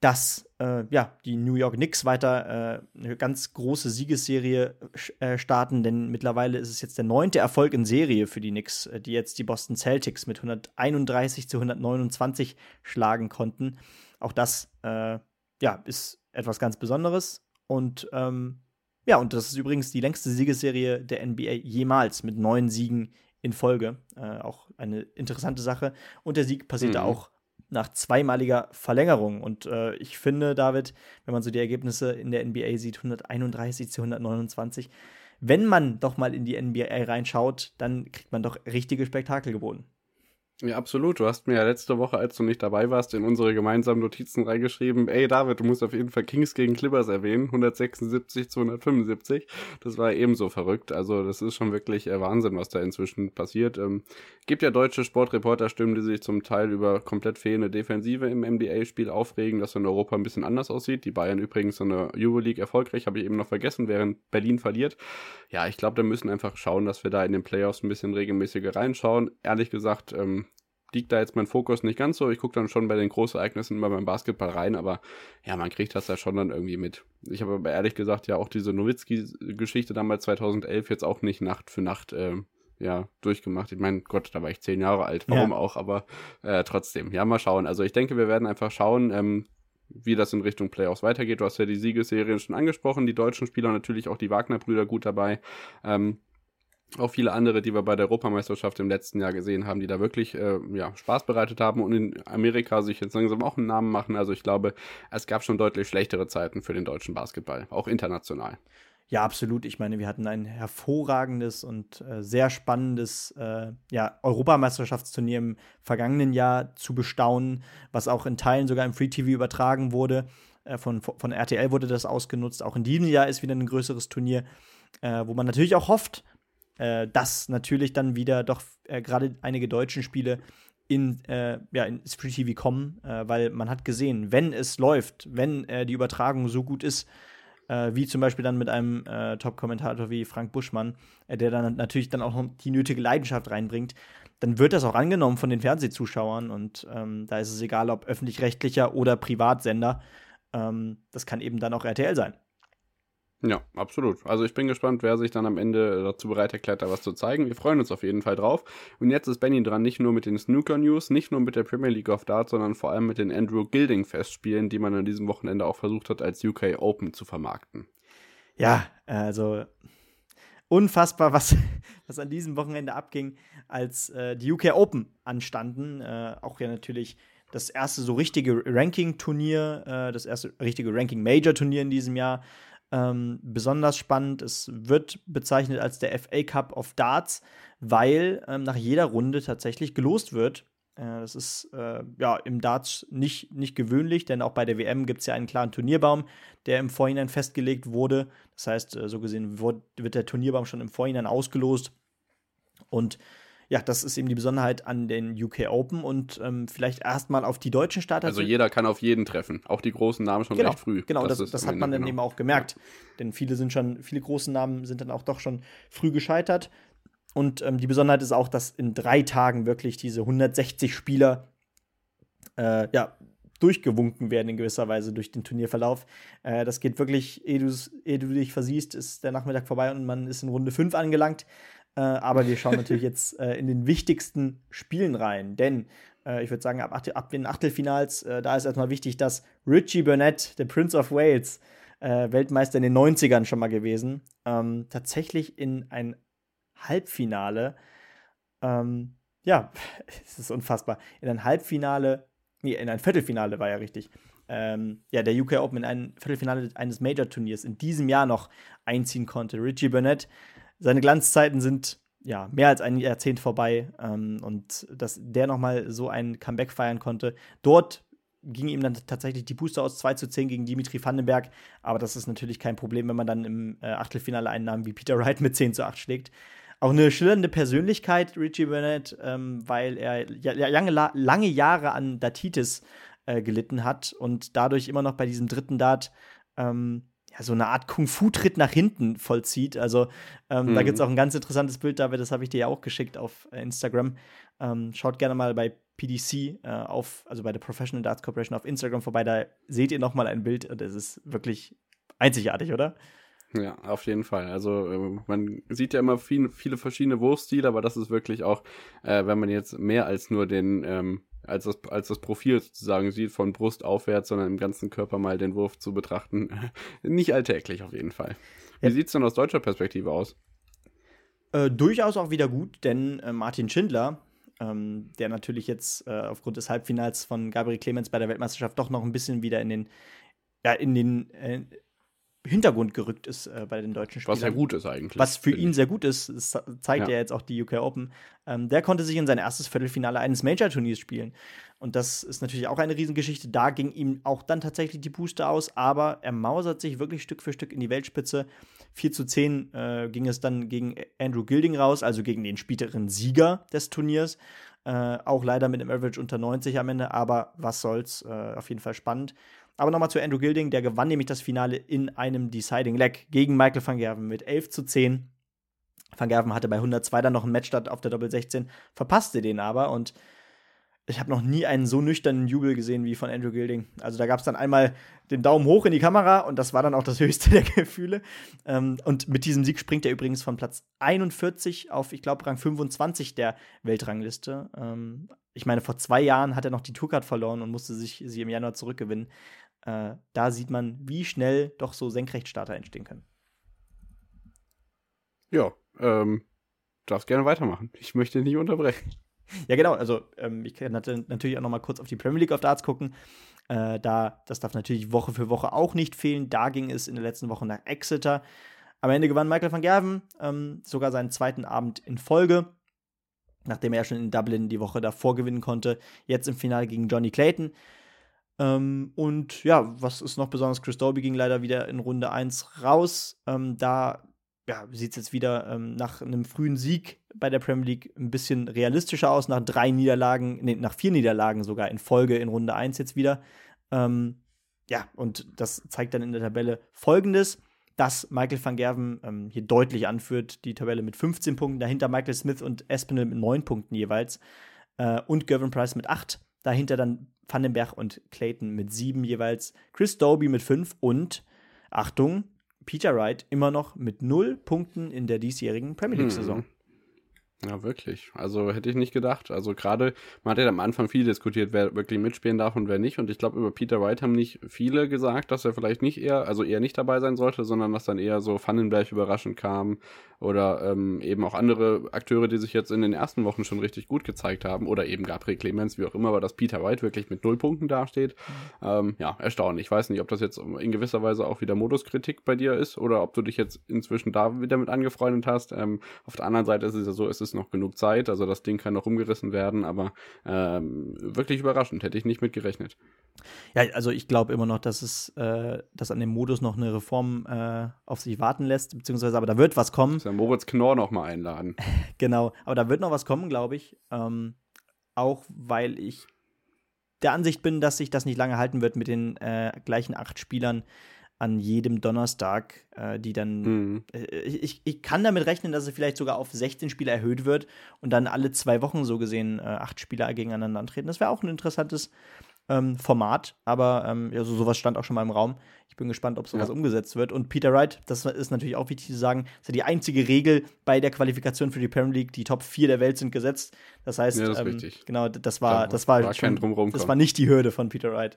dass äh, ja, die New York Knicks weiter äh, eine ganz große Siegesserie äh, starten, denn mittlerweile ist es jetzt der neunte Erfolg in Serie für die Knicks, äh, die jetzt die Boston Celtics mit 131 zu 129 schlagen konnten. Auch das äh, ja, ist etwas ganz Besonderes. Und ähm, ja, und das ist übrigens die längste Siegesserie der NBA jemals mit neun Siegen in Folge. Äh, auch eine interessante Sache. Und der Sieg passierte mhm. auch nach zweimaliger Verlängerung. Und äh, ich finde, David, wenn man so die Ergebnisse in der NBA sieht, 131 zu 129, wenn man doch mal in die NBA reinschaut, dann kriegt man doch richtige Spektakel geboten. Ja, absolut. Du hast mir ja letzte Woche, als du nicht dabei warst, in unsere gemeinsamen Notizen reingeschrieben, ey David, du musst auf jeden Fall Kings gegen Clippers erwähnen, 176 zu 175. Das war ebenso verrückt. Also das ist schon wirklich äh, Wahnsinn, was da inzwischen passiert. Ähm, gibt ja deutsche Sportreporterstimmen, die sich zum Teil über komplett fehlende Defensive im NBA-Spiel aufregen, das in Europa ein bisschen anders aussieht. Die Bayern übrigens in der Euroleague erfolgreich, habe ich eben noch vergessen, während Berlin verliert. Ja, ich glaube, da müssen einfach schauen, dass wir da in den Playoffs ein bisschen regelmäßiger reinschauen. Ehrlich gesagt, ähm, liegt da jetzt mein Fokus nicht ganz so. Ich gucke dann schon bei den Großereignissen immer beim Basketball rein, aber ja, man kriegt das ja schon dann irgendwie mit. Ich habe aber ehrlich gesagt ja auch diese Nowitzki-Geschichte damals 2011 jetzt auch nicht Nacht für Nacht äh, ja, durchgemacht. Ich meine, Gott, da war ich zehn Jahre alt, warum ja. auch, aber äh, trotzdem, ja, mal schauen. Also ich denke, wir werden einfach schauen, ähm, wie das in Richtung Playoffs weitergeht. Du hast ja die Siegesserien schon angesprochen, die deutschen Spieler natürlich auch die Wagner-Brüder gut dabei. Ähm, auch viele andere, die wir bei der Europameisterschaft im letzten Jahr gesehen haben, die da wirklich äh, ja, Spaß bereitet haben und in Amerika sich jetzt langsam auch einen Namen machen. Also ich glaube, es gab schon deutlich schlechtere Zeiten für den deutschen Basketball, auch international. Ja, absolut. Ich meine, wir hatten ein hervorragendes und äh, sehr spannendes äh, ja, Europameisterschaftsturnier im vergangenen Jahr zu bestaunen, was auch in Teilen sogar im Free TV übertragen wurde. Äh, von, von RTL wurde das ausgenutzt. Auch in diesem Jahr ist wieder ein größeres Turnier, äh, wo man natürlich auch hofft, äh, dass natürlich dann wieder doch äh, gerade einige deutschen Spiele in, äh, ja, ins Free TV kommen, äh, weil man hat gesehen, wenn es läuft, wenn äh, die Übertragung so gut ist, äh, wie zum Beispiel dann mit einem Top-Kommentator wie Frank Buschmann, der dann natürlich dann auch noch die nötige Leidenschaft reinbringt, dann wird das auch angenommen von den Fernsehzuschauern und ähm, da ist es egal, ob öffentlich-rechtlicher oder Privatsender. Ähm, das kann eben dann auch RTL sein. Ja, absolut. Also ich bin gespannt, wer sich dann am Ende dazu bereit erklärt, da was zu zeigen. Wir freuen uns auf jeden Fall drauf. Und jetzt ist Benny dran, nicht nur mit den Snooker News, nicht nur mit der Premier League of Darts, sondern vor allem mit den Andrew Gilding Festspielen, die man an diesem Wochenende auch versucht hat, als UK Open zu vermarkten. Ja, also unfassbar, was, <laughs> was an diesem Wochenende abging, als äh, die UK Open anstanden. Äh, auch ja natürlich das erste so richtige Ranking-Turnier, äh, das erste richtige Ranking-Major-Turnier in diesem Jahr ähm, besonders spannend. Es wird bezeichnet als der FA Cup of Darts, weil ähm, nach jeder Runde tatsächlich gelost wird, Äh, das ist äh, ja im Darts nicht, nicht gewöhnlich, denn auch bei der WM gibt es ja einen klaren Turnierbaum, der im Vorhinein festgelegt wurde. Das heißt, äh, so gesehen wird, wird der Turnierbaum schon im Vorhinein ausgelost. Und ja, das ist eben die Besonderheit an den UK Open und ähm, vielleicht erstmal auf die deutschen Starter. Also jeder kann auf jeden treffen, auch die großen Namen schon genau, recht früh. Genau, das, das, das hat man dann genau. eben auch gemerkt. Ja. Denn viele sind schon, viele große Namen sind dann auch doch schon früh gescheitert. Und ähm, die Besonderheit ist auch, dass in drei Tagen wirklich diese 160 Spieler äh, ja, durchgewunken werden in gewisser Weise durch den Turnierverlauf. Äh, das geht wirklich, ehe, ehe du dich versiehst, ist der Nachmittag vorbei und man ist in Runde 5 angelangt. Äh, aber wir schauen natürlich jetzt äh, in den wichtigsten Spielen rein. Denn äh, ich würde sagen, ab, ab, den Achtelfinals, äh, da ist erstmal wichtig, dass Richie Burnett, der Prince of Wales, äh, Weltmeister in den 90ern schon mal gewesen, ähm, tatsächlich in ein Halbfinale, ähm, ja, <laughs> es ist unfassbar, in ein Halbfinale, nee, in ein Viertelfinale war ja richtig, ähm, ja, der UK Open in ein Viertelfinale eines Major-Turniers in diesem Jahr noch einziehen konnte. Richie Burnett seine Glanzzeiten sind ja mehr als ein Jahrzehnt vorbei ähm, und dass der nochmal so ein Comeback feiern konnte. Dort ging ihm dann tatsächlich die Booster aus 2 zu 10 gegen Dimitri Vandenberg, aber das ist natürlich kein Problem, wenn man dann im äh, Achtelfinale einen Namen wie Peter Wright mit 10 zu 8 schlägt. Auch eine schillernde Persönlichkeit, Richie Burnett, ähm, weil er ja, lange, lange Jahre an Datitis äh, gelitten hat und dadurch immer noch bei diesem dritten Dart ähm, ja, so eine Art Kung-Fu-Tritt nach hinten vollzieht. Also ähm, mhm. da gibt es auch ein ganz interessantes Bild, David, das habe ich dir ja auch geschickt auf äh, Instagram. Ähm, schaut gerne mal bei PDC äh, auf, also bei der Professional Darts Corporation auf Instagram vorbei, da seht ihr noch mal ein Bild und es ist wirklich einzigartig, oder? Ja, auf jeden Fall. Also äh, man sieht ja immer viel, viele verschiedene Wurfstile, aber das ist wirklich auch, äh, wenn man jetzt mehr als nur den ähm, als das, als das Profil sozusagen sieht, von Brust aufwärts, sondern im ganzen Körper mal den Wurf zu betrachten. <laughs> Nicht alltäglich auf jeden Fall. Wie ja. sieht es denn aus deutscher Perspektive aus? Äh, durchaus auch wieder gut, denn äh, Martin Schindler, ähm, der natürlich jetzt äh, aufgrund des Halbfinals von Gabriel Clemens bei der Weltmeisterschaft doch noch ein bisschen wieder in den, ja, in den äh, Hintergrund gerückt ist äh, bei den deutschen Spielern. Was sehr gut ist eigentlich. Was für ihn sehr gut ist, das zeigt ja. ja jetzt auch die UK Open. Ähm, der konnte sich in sein erstes Viertelfinale eines Major-Turniers spielen. Und das ist natürlich auch eine Riesengeschichte. Da ging ihm auch dann tatsächlich die Booster aus, aber er mausert sich wirklich Stück für Stück in die Weltspitze. 4 zu 10 äh, ging es dann gegen Andrew Gilding raus, also gegen den späteren Sieger des Turniers. Äh, auch leider mit einem Average unter 90 am Ende, aber was soll's, äh, auf jeden Fall spannend. Aber nochmal zu Andrew Gilding, der gewann nämlich das Finale in einem Deciding Leg gegen Michael van Gerven mit 11 zu 10. Van Gerven hatte bei 102 dann noch ein Match statt auf der Doppel 16, verpasste den aber und ich habe noch nie einen so nüchternen Jubel gesehen wie von Andrew Gilding. Also da gab es dann einmal den Daumen hoch in die Kamera und das war dann auch das <laughs> höchste der Gefühle. Ähm, und mit diesem Sieg springt er übrigens von Platz 41 auf, ich glaube, Rang 25 der Weltrangliste. Ähm, ich meine, vor zwei Jahren hat er noch die Tourcard verloren und musste sich sie im Januar zurückgewinnen. Äh, da sieht man, wie schnell doch so Senkrechtstarter entstehen können. Ja, ähm, darfst gerne weitermachen. Ich möchte nicht unterbrechen. Ja, genau. Also, ähm, ich kann natürlich auch noch mal kurz auf die Premier League of Darts gucken. Äh, da, das darf natürlich Woche für Woche auch nicht fehlen. Da ging es in der letzten Woche nach Exeter. Am Ende gewann Michael van Gerven ähm, sogar seinen zweiten Abend in Folge, nachdem er schon in Dublin die Woche davor gewinnen konnte. Jetzt im Finale gegen Johnny Clayton. Ähm, und ja, was ist noch besonders? Chris Dolby ging leider wieder in Runde 1 raus. Ähm, da ja, sieht es jetzt wieder ähm, nach einem frühen Sieg bei der Premier League ein bisschen realistischer aus. Nach drei Niederlagen, nee, nach vier Niederlagen sogar in Folge in Runde 1 jetzt wieder. Ähm, ja, und das zeigt dann in der Tabelle folgendes, dass Michael van Gerven ähm, hier deutlich anführt, die Tabelle mit 15 Punkten, dahinter Michael Smith und Espinel mit 9 Punkten jeweils äh, und Gavin Price mit 8. Dahinter dann Vandenberg und Clayton mit sieben jeweils, Chris Doby mit fünf und, Achtung, Peter Wright immer noch mit null Punkten in der diesjährigen Premier League-Saison. Hm. Ja, wirklich. Also hätte ich nicht gedacht. Also gerade, man hat ja am Anfang viel diskutiert, wer wirklich mitspielen darf und wer nicht. Und ich glaube, über Peter Wright haben nicht viele gesagt, dass er vielleicht nicht eher, also eher nicht dabei sein sollte, sondern dass dann eher so Vandenberg überraschend kam oder ähm, eben auch andere Akteure, die sich jetzt in den ersten Wochen schon richtig gut gezeigt haben oder eben Gabriel Clemens, wie auch immer, aber dass Peter Wright wirklich mit null Punkten dasteht. Mhm. Ähm, ja, erstaunlich. Ich weiß nicht, ob das jetzt in gewisser Weise auch wieder Moduskritik bei dir ist oder ob du dich jetzt inzwischen da wieder mit angefreundet hast. Ähm, auf der anderen Seite ist es ja so, es ist ist noch genug Zeit, also das Ding kann noch umgerissen werden, aber ähm, wirklich überraschend, hätte ich nicht mit gerechnet. Ja, also ich glaube immer noch, dass es, äh, dass an dem Modus noch eine Reform äh, auf sich warten lässt, beziehungsweise aber da wird was kommen. Muss ja Moritz Knorr noch mal einladen. <laughs> genau, aber da wird noch was kommen, glaube ich. Ähm, auch weil ich der Ansicht bin, dass sich das nicht lange halten wird mit den äh, gleichen acht Spielern an jedem Donnerstag, äh, die dann. Mhm. Äh, ich, ich kann damit rechnen, dass es vielleicht sogar auf 16 Spieler erhöht wird und dann alle zwei Wochen so gesehen äh, acht Spieler gegeneinander antreten. Das wäre auch ein interessantes ähm, Format, aber ähm, ja, so, sowas stand auch schon mal im Raum. Ich bin gespannt, ob sowas ja. umgesetzt wird. Und Peter Wright, das ist natürlich auch wichtig zu sagen, ist ja die einzige Regel bei der Qualifikation für die Premier League. Die Top 4 der Welt sind gesetzt. Das heißt, ja, das ähm, genau, das war, das war, war schon, das war nicht die Hürde von Peter Wright.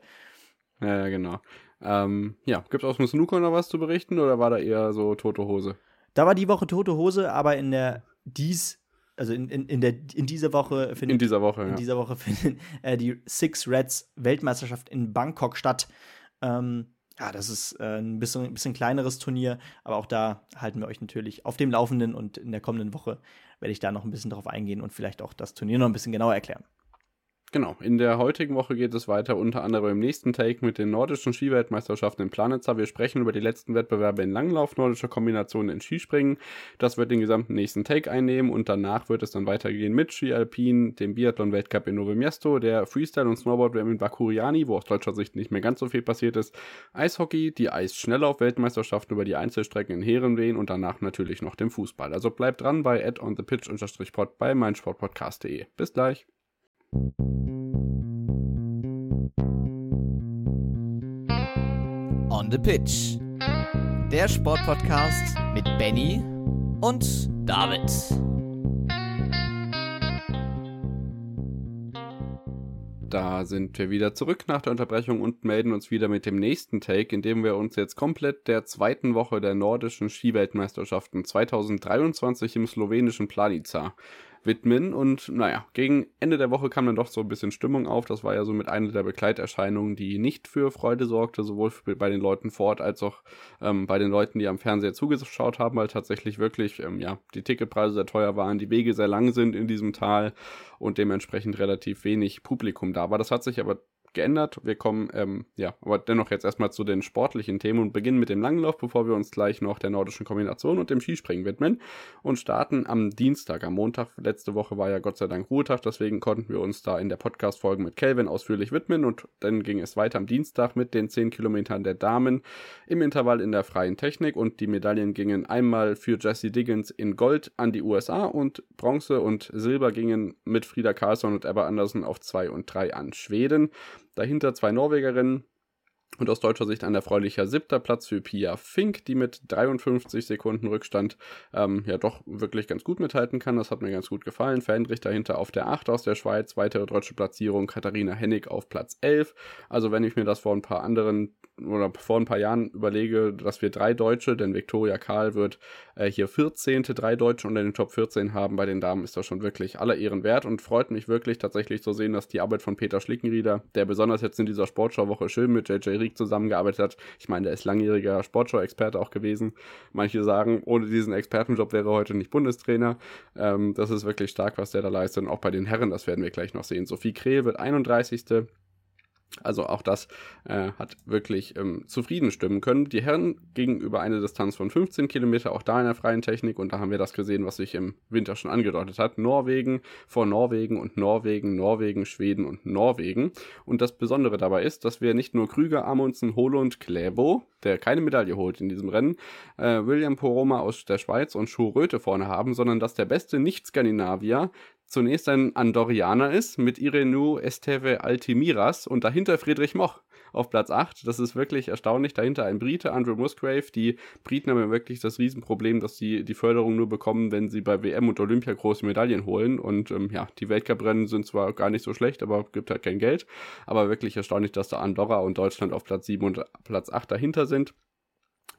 Ja genau. Ähm, ja, gibt es aus dem Snooker noch was zu berichten oder war da eher so tote Hose? Da war die Woche tote Hose, aber in der dies also in, in, in, der, in dieser Woche findet, in dieser Woche, in ja. dieser Woche <laughs> findet äh, die Six Reds Weltmeisterschaft in Bangkok statt. Ähm, ja, das ist äh, ein bisschen, ein bisschen kleineres Turnier, aber auch da halten wir euch natürlich auf dem Laufenden und in der kommenden Woche werde ich da noch ein bisschen drauf eingehen und vielleicht auch das Turnier noch ein bisschen genauer erklären. Genau, in der heutigen Woche geht es weiter unter anderem im nächsten Take mit den nordischen Skiweltmeisterschaften in Planitzer. Wir sprechen über die letzten Wettbewerbe in Langlauf, nordischer Kombinationen in Skispringen. Das wird den gesamten nächsten Take einnehmen und danach wird es dann weitergehen mit Ski Alpin, dem Biathlon-Weltcup in Novo Miesto, der Freestyle- und Snowboard-WM in Bakuriani, wo aus deutscher Sicht nicht mehr ganz so viel passiert ist, Eishockey, die Eisschnelllauf-Weltmeisterschaften über die Einzelstrecken in Herenwehen und danach natürlich noch dem Fußball. Also bleibt dran bei atonthepitch-pod bei meinsportpodcast.de. Bis gleich. On the Pitch. Der Sportpodcast mit Benny und David. Da sind wir wieder zurück nach der Unterbrechung und melden uns wieder mit dem nächsten Take, in dem wir uns jetzt komplett der zweiten Woche der nordischen Skiweltmeisterschaften 2023 im slowenischen Planica widmen. Und naja, gegen Ende der Woche kam dann doch so ein bisschen Stimmung auf. Das war ja so mit einer der Begleiterscheinungen, die nicht für Freude sorgte, sowohl bei den Leuten vor Ort als auch ähm, bei den Leuten, die am Fernseher zugeschaut haben, weil tatsächlich wirklich ähm, ja, die Ticketpreise sehr teuer waren, die Wege sehr lang sind in diesem Tal und dementsprechend relativ wenig Publikum da war. Das hat sich aber geändert. Wir kommen, ähm, ja, aber dennoch jetzt erstmal zu den sportlichen Themen und beginnen mit dem Langlauf, bevor wir uns gleich noch der nordischen Kombination und dem Skispringen widmen und starten am Dienstag. Am Montag, letzte Woche war ja Gott sei Dank Ruhetag, deswegen konnten wir uns da in der Podcast-Folge mit Kelvin ausführlich widmen und dann ging es weiter am Dienstag mit den 10 Kilometern der Damen im Intervall in der freien Technik und die Medaillen gingen einmal für Jesse Diggins in Gold an die USA und Bronze und Silber gingen mit Frieda Carlsson und Ebba Andersen auf 2 und 3 an Schweden. Dahinter zwei Norwegerinnen, und aus deutscher Sicht ein erfreulicher siebter Platz für Pia Fink, die mit 53 Sekunden Rückstand ähm, ja doch wirklich ganz gut mithalten kann. Das hat mir ganz gut gefallen. Fendrich dahinter auf der 8 aus der Schweiz. Weitere deutsche Platzierung Katharina Hennig auf Platz 11. Also wenn ich mir das vor ein paar anderen oder vor ein paar Jahren überlege, dass wir drei Deutsche, denn Viktoria Karl wird äh, hier 14. drei Deutsche unter den Top 14 haben. Bei den Damen ist das schon wirklich aller Ehren wert und freut mich wirklich tatsächlich zu sehen, dass die Arbeit von Peter Schlickenrieder, der besonders jetzt in dieser Sportschauwoche schön mit JJ Rieck zusammengearbeitet hat. Ich meine, der ist langjähriger Sportschau-Experte auch gewesen. Manche sagen, ohne diesen Expertenjob wäre er heute nicht Bundestrainer. Ähm, das ist wirklich stark, was der da leistet. Und auch bei den Herren, das werden wir gleich noch sehen. Sophie Krehl wird 31. Also auch das äh, hat wirklich ähm, zufrieden stimmen können. Die Herren gegenüber einer Distanz von 15 Kilometer, auch da in der freien Technik. Und da haben wir das gesehen, was sich im Winter schon angedeutet hat. Norwegen vor Norwegen und Norwegen, Norwegen, Schweden und Norwegen. Und das Besondere dabei ist, dass wir nicht nur Krüger, Amundsen, Holund, Kläbo, der keine Medaille holt in diesem Rennen, äh, William Poroma aus der Schweiz und Schuh Röte vorne haben, sondern dass der beste Nicht-Skandinavier zunächst ein Andorianer ist mit Irenu Esteve Altimiras und dahinter Friedrich Moch auf Platz 8. Das ist wirklich erstaunlich. Dahinter ein Brite, Andrew Musgrave. Die Briten haben ja wirklich das Riesenproblem, dass sie die Förderung nur bekommen, wenn sie bei WM und Olympia große Medaillen holen. Und ähm, ja, die Weltcuprennen sind zwar gar nicht so schlecht, aber gibt halt kein Geld. Aber wirklich erstaunlich, dass da Andorra und Deutschland auf Platz 7 und Platz 8 dahinter sind.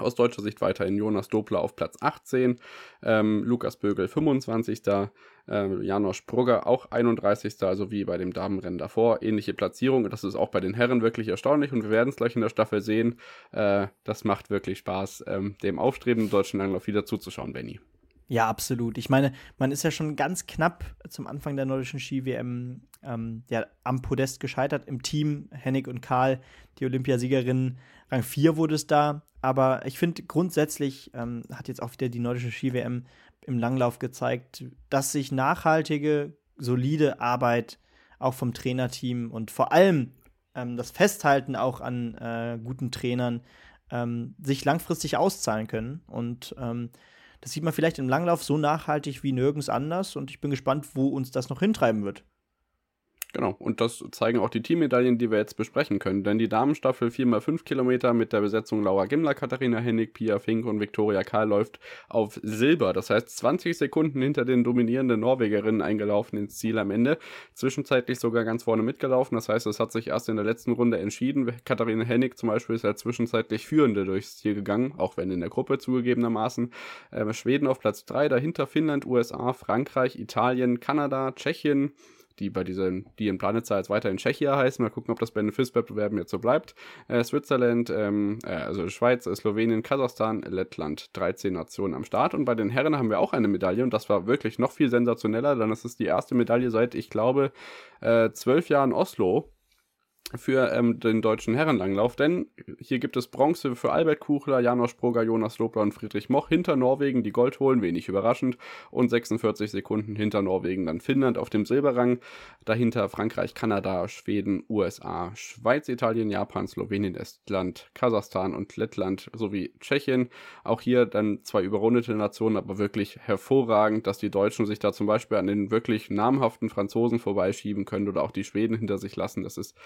Aus deutscher Sicht weiterhin Jonas Dobler auf Platz 18, ähm, Lukas Bögel 25. Ähm, Janosch Brugger auch 31. Also wie bei dem Damenrennen davor. Ähnliche Platzierung. Das ist auch bei den Herren wirklich erstaunlich und wir werden es gleich in der Staffel sehen. Äh, das macht wirklich Spaß, ähm, dem aufstrebenden deutschen Langlauf wieder zuzuschauen, Benny. Ja, absolut. Ich meine, man ist ja schon ganz knapp zum Anfang der nordischen Ski-WM ähm, ja, am Podest gescheitert. Im Team Hennig und Karl, die Olympiasiegerinnen, Rang 4 wurde es da. Aber ich finde grundsätzlich ähm, hat jetzt auch wieder die nordische Ski-WM im Langlauf gezeigt, dass sich nachhaltige, solide Arbeit auch vom Trainerteam und vor allem ähm, das Festhalten auch an äh, guten Trainern ähm, sich langfristig auszahlen können. Und ähm, das sieht man vielleicht im Langlauf so nachhaltig wie nirgends anders und ich bin gespannt, wo uns das noch hintreiben wird. Genau, und das zeigen auch die Teammedaillen, die wir jetzt besprechen können. Denn die Damenstaffel 4x5 Kilometer mit der Besetzung Laura Gimler, Katharina Hennig, Pia Fink und Viktoria Karl läuft auf Silber. Das heißt 20 Sekunden hinter den dominierenden Norwegerinnen eingelaufen ins Ziel am Ende. Zwischenzeitlich sogar ganz vorne mitgelaufen. Das heißt, es hat sich erst in der letzten Runde entschieden. Katharina Hennig zum Beispiel ist ja zwischenzeitlich Führende durchs Ziel gegangen, auch wenn in der Gruppe zugegebenermaßen. Äh, Schweden auf Platz 3, dahinter Finnland, USA, Frankreich, Italien, Kanada, Tschechien, die bei diesen, die in Planitza jetzt weiter in Tschechia heißen. Mal gucken, ob das bei den FIS-Wettbewerben jetzt so bleibt. Äh, Switzerland, ähm, äh, also Schweiz, Slowenien, Kasachstan, Lettland, 13 Nationen am Start. Und bei den Herren haben wir auch eine Medaille und das war wirklich noch viel sensationeller, denn es ist die erste Medaille seit, ich glaube, äh, zwölf Jahren Oslo für ähm, den deutschen Herrenlanglauf, denn hier gibt es Bronze für Albert Kuchler, Janosch Proger, Jonas Lobler und Friedrich Moch hinter Norwegen, die Gold holen, wenig überraschend, und 46 Sekunden hinter Norwegen dann Finnland auf dem Silberrang, dahinter Frankreich, Kanada, Schweden, USA, Schweiz, Italien, Japan, Slowenien, Estland, Kasachstan und Lettland sowie Tschechien. Auch hier dann zwei überrundete Nationen, aber wirklich hervorragend, dass die Deutschen sich da zum Beispiel an den wirklich namhaften Franzosen vorbeischieben können oder auch die Schweden hinter sich lassen. Das ist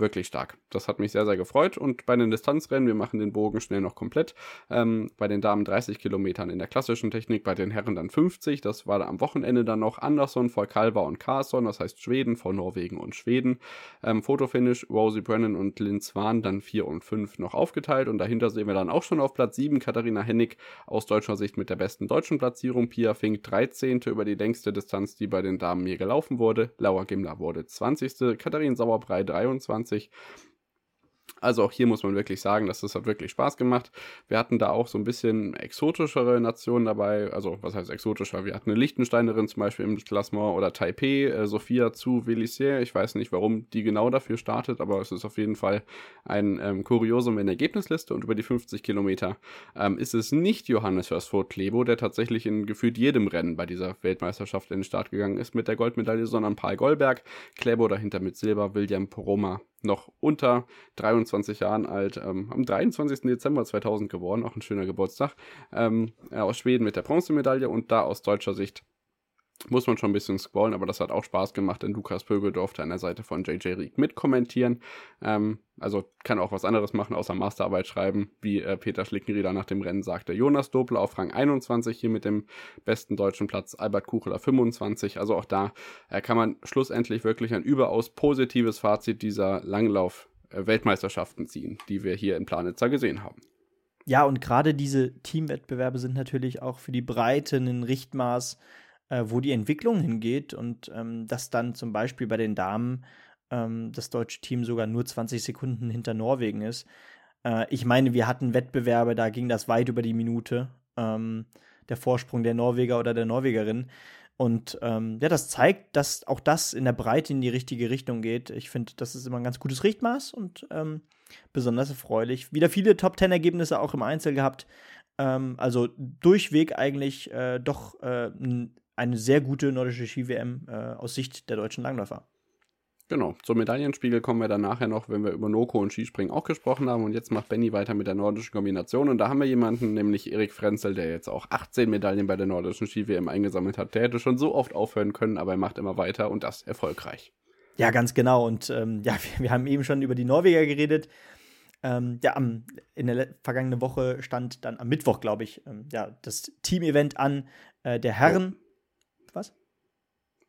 wirklich stark. Das hat mich sehr, sehr gefreut. Und bei den Distanzrennen, wir machen den Bogen schnell noch komplett. Ähm, bei den Damen 30 Kilometern in der klassischen Technik, bei den Herren dann 50. Das war am Wochenende dann noch Anderson vor Kalva und Carlson, das heißt Schweden vor Norwegen und Schweden. Ähm, Fotofinish, Rosie Brennan und Lynn Swan dann 4 und 5 noch aufgeteilt. Und dahinter sehen wir dann auch schon auf Platz 7 Katharina Hennig aus deutscher Sicht mit der besten deutschen Platzierung. Pia Fink 13. über die längste Distanz, die bei den Damen hier gelaufen wurde. Laura Gimler wurde 20. Katharin Sauerbrei 23. 2020. Also auch hier muss man wirklich sagen, dass das hat wirklich Spaß gemacht. Wir hatten da auch so ein bisschen exotischere Nationen dabei. Also was heißt exotischer? Wir hatten eine Lichtensteinerin zum Beispiel im Klassement oder Taipei, äh, Sophia zu Vélissier. Ich weiß nicht, warum die genau dafür startet, aber es ist auf jeden Fall ein ähm, Kuriosum in der Ergebnisliste. Und über die 50 Kilometer ähm, ist es nicht Johannes Hörsford Klebo, der tatsächlich in gefühlt jedem Rennen bei dieser Weltmeisterschaft in den Start gegangen ist mit der Goldmedaille, sondern Paul Goldberg. Klebo dahinter mit Silber, William Poroma noch unter 23 Jahren alt, ähm, am 23. Dezember 2000 geworden, auch ein schöner Geburtstag, ähm, aus Schweden mit der Bronzemedaille und da aus deutscher Sicht muss man schon ein bisschen scrollen, aber das hat auch Spaß gemacht, denn Lukas Pögel durfte an der Seite von JJ Rieck mitkommentieren. Ähm, also kann auch was anderes machen, außer Masterarbeit schreiben, wie äh, Peter Schlickenrieder nach dem Rennen sagte. Jonas Dobler auf Rang 21 hier mit dem besten deutschen Platz, Albert Kucheler 25. Also auch da äh, kann man schlussendlich wirklich ein überaus positives Fazit dieser Langlauf-Weltmeisterschaften ziehen, die wir hier in Planitzer gesehen haben. Ja, und gerade diese Teamwettbewerbe sind natürlich auch für die Breite ein Richtmaß äh, wo die Entwicklung hingeht und ähm, dass dann zum Beispiel bei den Damen ähm, das deutsche Team sogar nur 20 Sekunden hinter Norwegen ist. Äh, ich meine, wir hatten Wettbewerbe, da ging das weit über die Minute, ähm, der Vorsprung der Norweger oder der Norwegerin. Und ähm, ja, das zeigt, dass auch das in der Breite in die richtige Richtung geht. Ich finde, das ist immer ein ganz gutes Richtmaß und ähm, besonders erfreulich. Wieder viele Top-10-Ergebnisse auch im Einzel gehabt. Ähm, also durchweg eigentlich äh, doch äh, eine sehr gute nordische Ski-WM äh, aus Sicht der deutschen Langläufer. Genau, zum Medaillenspiegel kommen wir dann nachher noch, wenn wir über Noko und Skispringen auch gesprochen haben. Und jetzt macht Benny weiter mit der nordischen Kombination. Und da haben wir jemanden, nämlich Erik Frenzel, der jetzt auch 18 Medaillen bei der nordischen Ski-WM eingesammelt hat. Der hätte schon so oft aufhören können, aber er macht immer weiter und das erfolgreich. Ja, ganz genau. Und ähm, ja, wir, <laughs> wir, haben eben schon über die Norweger geredet. Ähm, ja, am, in der vergangenen Woche stand dann am Mittwoch, glaube ich, ähm, ja, das Team-Event an äh, der Herren. Was?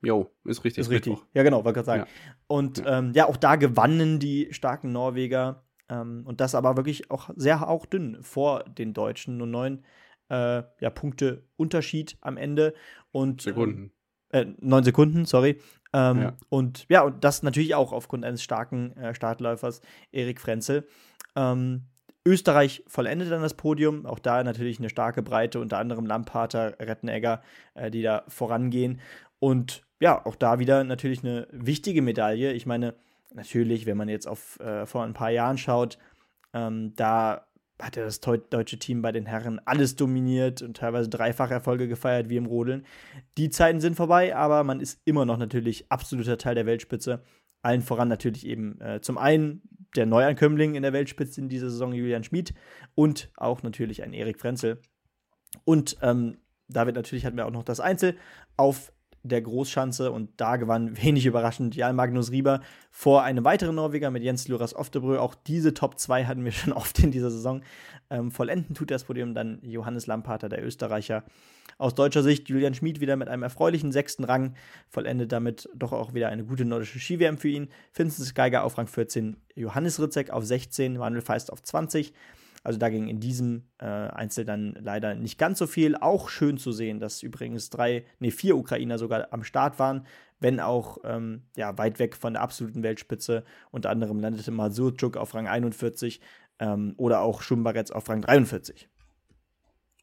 Jo, ist richtig. Ist richtig. Ja, genau, wollte gerade sagen. Ja. Und ja. Ähm, ja. auch da gewannen die starken Norweger. Ähm, und das aber wirklich auch sehr auch dünn vor den Deutschen. Nur neun äh, ja, Punkte Unterschied am Ende. Und, Sekunden. Äh, neun Sekunden, sorry. Ähm, ja. Und ja, und das natürlich auch aufgrund eines starken äh, Startläufers, Erik Frenzel. Ähm, Österreich vollendet dann das Podium. Auch da natürlich eine starke Breite, unter anderem Lamparter, Rettenegger, äh, die da vorangehen. Und ja, auch da wieder natürlich eine wichtige Medaille. Ich meine, natürlich, wenn man jetzt auf äh, vor ein paar Jahren schaut, ähm, da hat ja das deutsche Team bei den Herren alles dominiert und teilweise dreifach Erfolge gefeiert wie im Rodeln. Die Zeiten sind vorbei, aber man ist immer noch natürlich absoluter Teil der Weltspitze. Allen voran natürlich eben äh, zum einen der Neuankömmling in der Weltspitze in dieser Saison, Julian Schmid, und auch natürlich ein Erik Frenzel. Und ähm, David natürlich hatten wir auch noch das Einzel auf der Großschanze und da gewann <laughs> wenig überraschend Jan Magnus Rieber vor einem weiteren Norweger mit Jens Luras Oftebrö. Auch diese Top 2 hatten wir <laughs> schon oft in dieser Saison. Ähm, vollenden tut das Podium dann Johannes Lampater, der Österreicher. Aus deutscher Sicht Julian Schmid wieder mit einem erfreulichen sechsten Rang, vollendet damit doch auch wieder eine gute nordische Ski-WM für ihn. Vincent Geiger auf Rang 14, Johannes Ritzek auf 16, Manuel Feist auf 20. Also da ging in diesem äh, Einzel dann leider nicht ganz so viel. Auch schön zu sehen, dass übrigens drei, nee, vier Ukrainer sogar am Start waren, wenn auch ähm, ja, weit weg von der absoluten Weltspitze. Unter anderem landete Mazurczuk auf Rang 41 ähm, oder auch Schumbaretz auf Rang 43.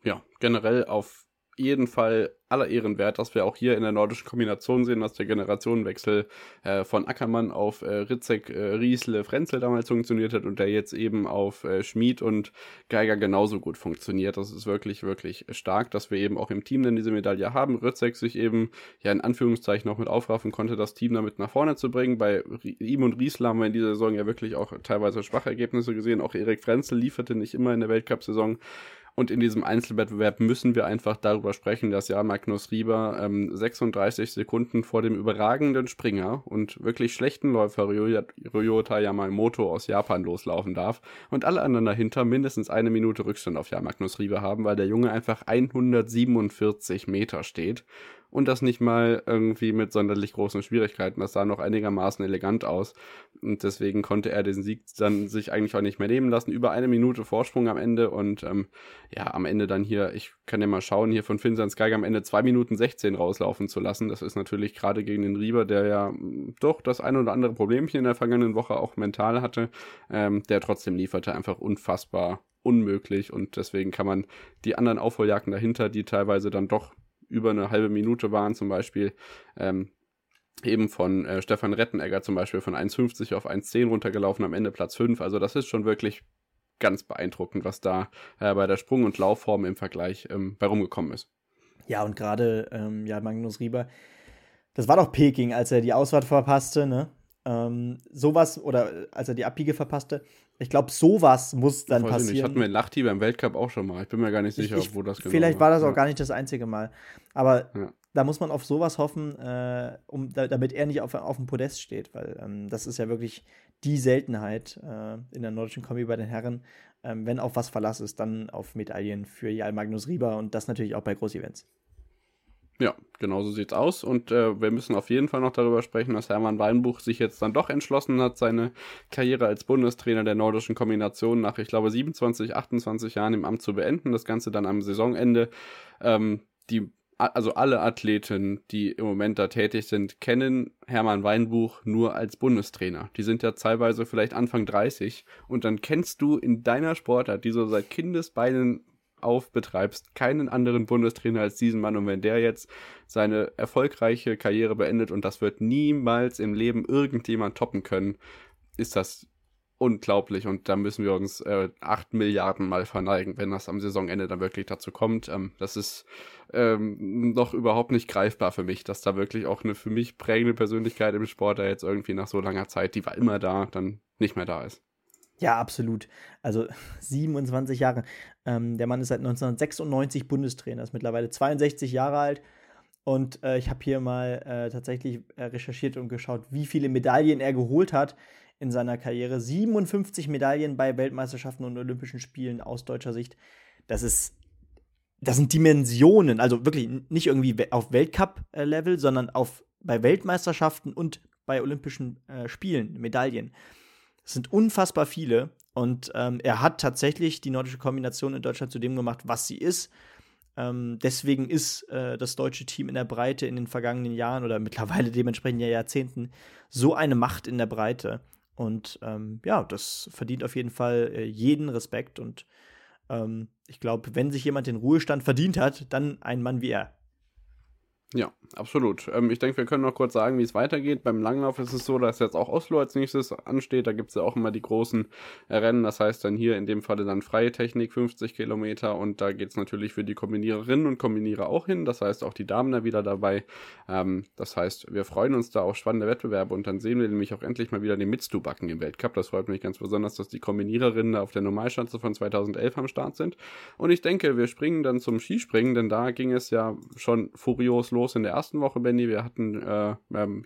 Ja, generell auf jeden Fall aller Ehren wert, dass wir auch hier in der nordischen Kombination sehen, dass der Generationenwechsel äh, von Ackermann auf äh, Ritzek, äh, Riesle, Frenzel damals funktioniert hat und der jetzt eben auf äh, Schmid und Geiger genauso gut funktioniert. Das ist wirklich, wirklich stark, dass wir eben auch im Team dann diese Medaille haben. Ritzek sich eben ja in Anführungszeichen auch mit aufraffen konnte, das Team damit nach vorne zu bringen. Bei ihm und Riesle haben wir in dieser Saison ja wirklich auch teilweise schwache Ergebnisse gesehen. Auch Erik Frenzel lieferte nicht immer in der Weltcup-Saison. Und in diesem Einzelwettbewerb müssen wir einfach darüber sprechen, dass ja Magnus Rieber ähm, 36 Sekunden vor dem überragenden Springer und wirklich schlechten Läufer Ryota Yamamoto aus Japan loslaufen darf und alle anderen dahinter mindestens eine Minute Rückstand auf ja Magnus Rieber haben, weil der Junge einfach 147 Meter steht und das nicht mal irgendwie mit sonderlich großen Schwierigkeiten. Das sah noch einigermaßen elegant aus und deswegen konnte er den Sieg dann sich eigentlich auch nicht mehr nehmen lassen. Über eine Minute Vorsprung am Ende und ähm, ja, am Ende dann hier, ich kann ja mal schauen, hier von Vincent Geiger am Ende zwei Minuten 16 rauslaufen zu lassen. Das ist natürlich gerade gegen den Rieber, der ja hm, doch das ein oder andere Problemchen in der vergangenen Woche auch mental hatte, ähm, der trotzdem lieferte einfach unfassbar unmöglich und deswegen kann man die anderen Aufholjagden dahinter, die teilweise dann doch über eine halbe Minute waren, zum Beispiel ähm, eben von äh, Stefan Rettenegger zum Beispiel von 1,50 auf 1,10 runtergelaufen, am Ende Platz 5. Also das ist schon wirklich ganz beeindruckend, was da äh, bei der Sprung- und Laufform im Vergleich ähm, bei rumgekommen ist. Ja, und gerade, ähm, ja, Magnus Rieber, das war doch Peking, als er die Ausfahrt verpasste, ne? Ähm, sowas, oder als er die Abbiege verpasste, ich glaube, sowas muss dann passieren. Nicht. Hatten wir Lachti beim Weltcup auch schon mal. Ich bin mir gar nicht sicher, ich, wo das genau Vielleicht war das auch gar nicht das einzige Mal. Aber ja. da muss man auf sowas hoffen, äh, um, da, damit er nicht auf, auf dem Podest steht, weil ähm, das ist ja wirklich die Seltenheit äh, in der nordischen Kombi bei den Herren. Ähm, wenn auf was Verlass ist, dann auf Medaillen für Jal Magnus Rieber und das natürlich auch bei Großevents. Ja, genau so sieht's aus. Und äh, wir müssen auf jeden Fall noch darüber sprechen, dass Hermann Weinbuch sich jetzt dann doch entschlossen hat, seine Karriere als Bundestrainer der nordischen Kombination nach, ich glaube, 27, 28 Jahren im Amt zu beenden. Das Ganze dann am Saisonende. Ähm, die, also alle Athleten, die im Moment da tätig sind, kennen Hermann Weinbuch nur als Bundestrainer. Die sind ja teilweise vielleicht Anfang 30 und dann kennst du in deiner Sportart, die so seit Kindesbeinen auf betreibst, keinen anderen Bundestrainer als diesen Mann. Und wenn der jetzt seine erfolgreiche Karriere beendet und das wird niemals im Leben irgendjemand toppen können, ist das unglaublich und da müssen wir uns äh, 8 Milliarden Mal verneigen, wenn das am Saisonende dann wirklich dazu kommt. Ähm, das ist ähm, noch überhaupt nicht greifbar für mich, dass da wirklich auch eine für mich prägende Persönlichkeit im Sport da jetzt irgendwie nach so langer Zeit, die war immer da, dann nicht mehr da ist. Ja, absolut. Also <laughs> 27 Jahre. Ähm, der Mann ist seit 1996 Bundestrainer, ist mittlerweile 62 Jahre alt. Und äh, ich habe hier mal äh, tatsächlich äh, recherchiert und geschaut, wie viele Medaillen er geholt hat in seiner Karriere. 57 Medaillen bei Weltmeisterschaften und Olympischen Spielen aus deutscher Sicht. Das ist, das sind Dimensionen. Also wirklich nicht irgendwie auf Weltcup-Level, sondern auf, bei Weltmeisterschaften und bei Olympischen äh, Spielen Medaillen. Das sind unfassbar viele. Und ähm, er hat tatsächlich die nordische Kombination in Deutschland zu dem gemacht, was sie ist. Ähm, deswegen ist äh, das deutsche Team in der Breite in den vergangenen Jahren oder mittlerweile dementsprechend ja Jahrzehnten so eine Macht in der Breite. Und ähm, ja, das verdient auf jeden Fall äh, jeden Respekt. Und ähm, ich glaube, wenn sich jemand den Ruhestand verdient hat, dann ein Mann wie er. Ja, absolut. Ähm, ich denke, wir können noch kurz sagen, wie es weitergeht. Beim Langlauf ist es so, dass jetzt auch Oslo als nächstes ansteht. Da gibt es ja auch immer die großen Rennen. Das heißt dann hier in dem Falle dann freie Technik, 50 Kilometer. Und da geht es natürlich für die Kombiniererinnen und Kombinierer auch hin. Das heißt auch die Damen da wieder dabei. Ähm, das heißt, wir freuen uns da auf spannende Wettbewerbe. Und dann sehen wir nämlich auch endlich mal wieder den Mitstu-Backen im Weltcup. Das freut mich ganz besonders, dass die Kombiniererinnen da auf der Normalschanze von 2011 am Start sind. Und ich denke, wir springen dann zum Skispringen, denn da ging es ja schon furios los los in der ersten Woche, Benny. Wir hatten äh,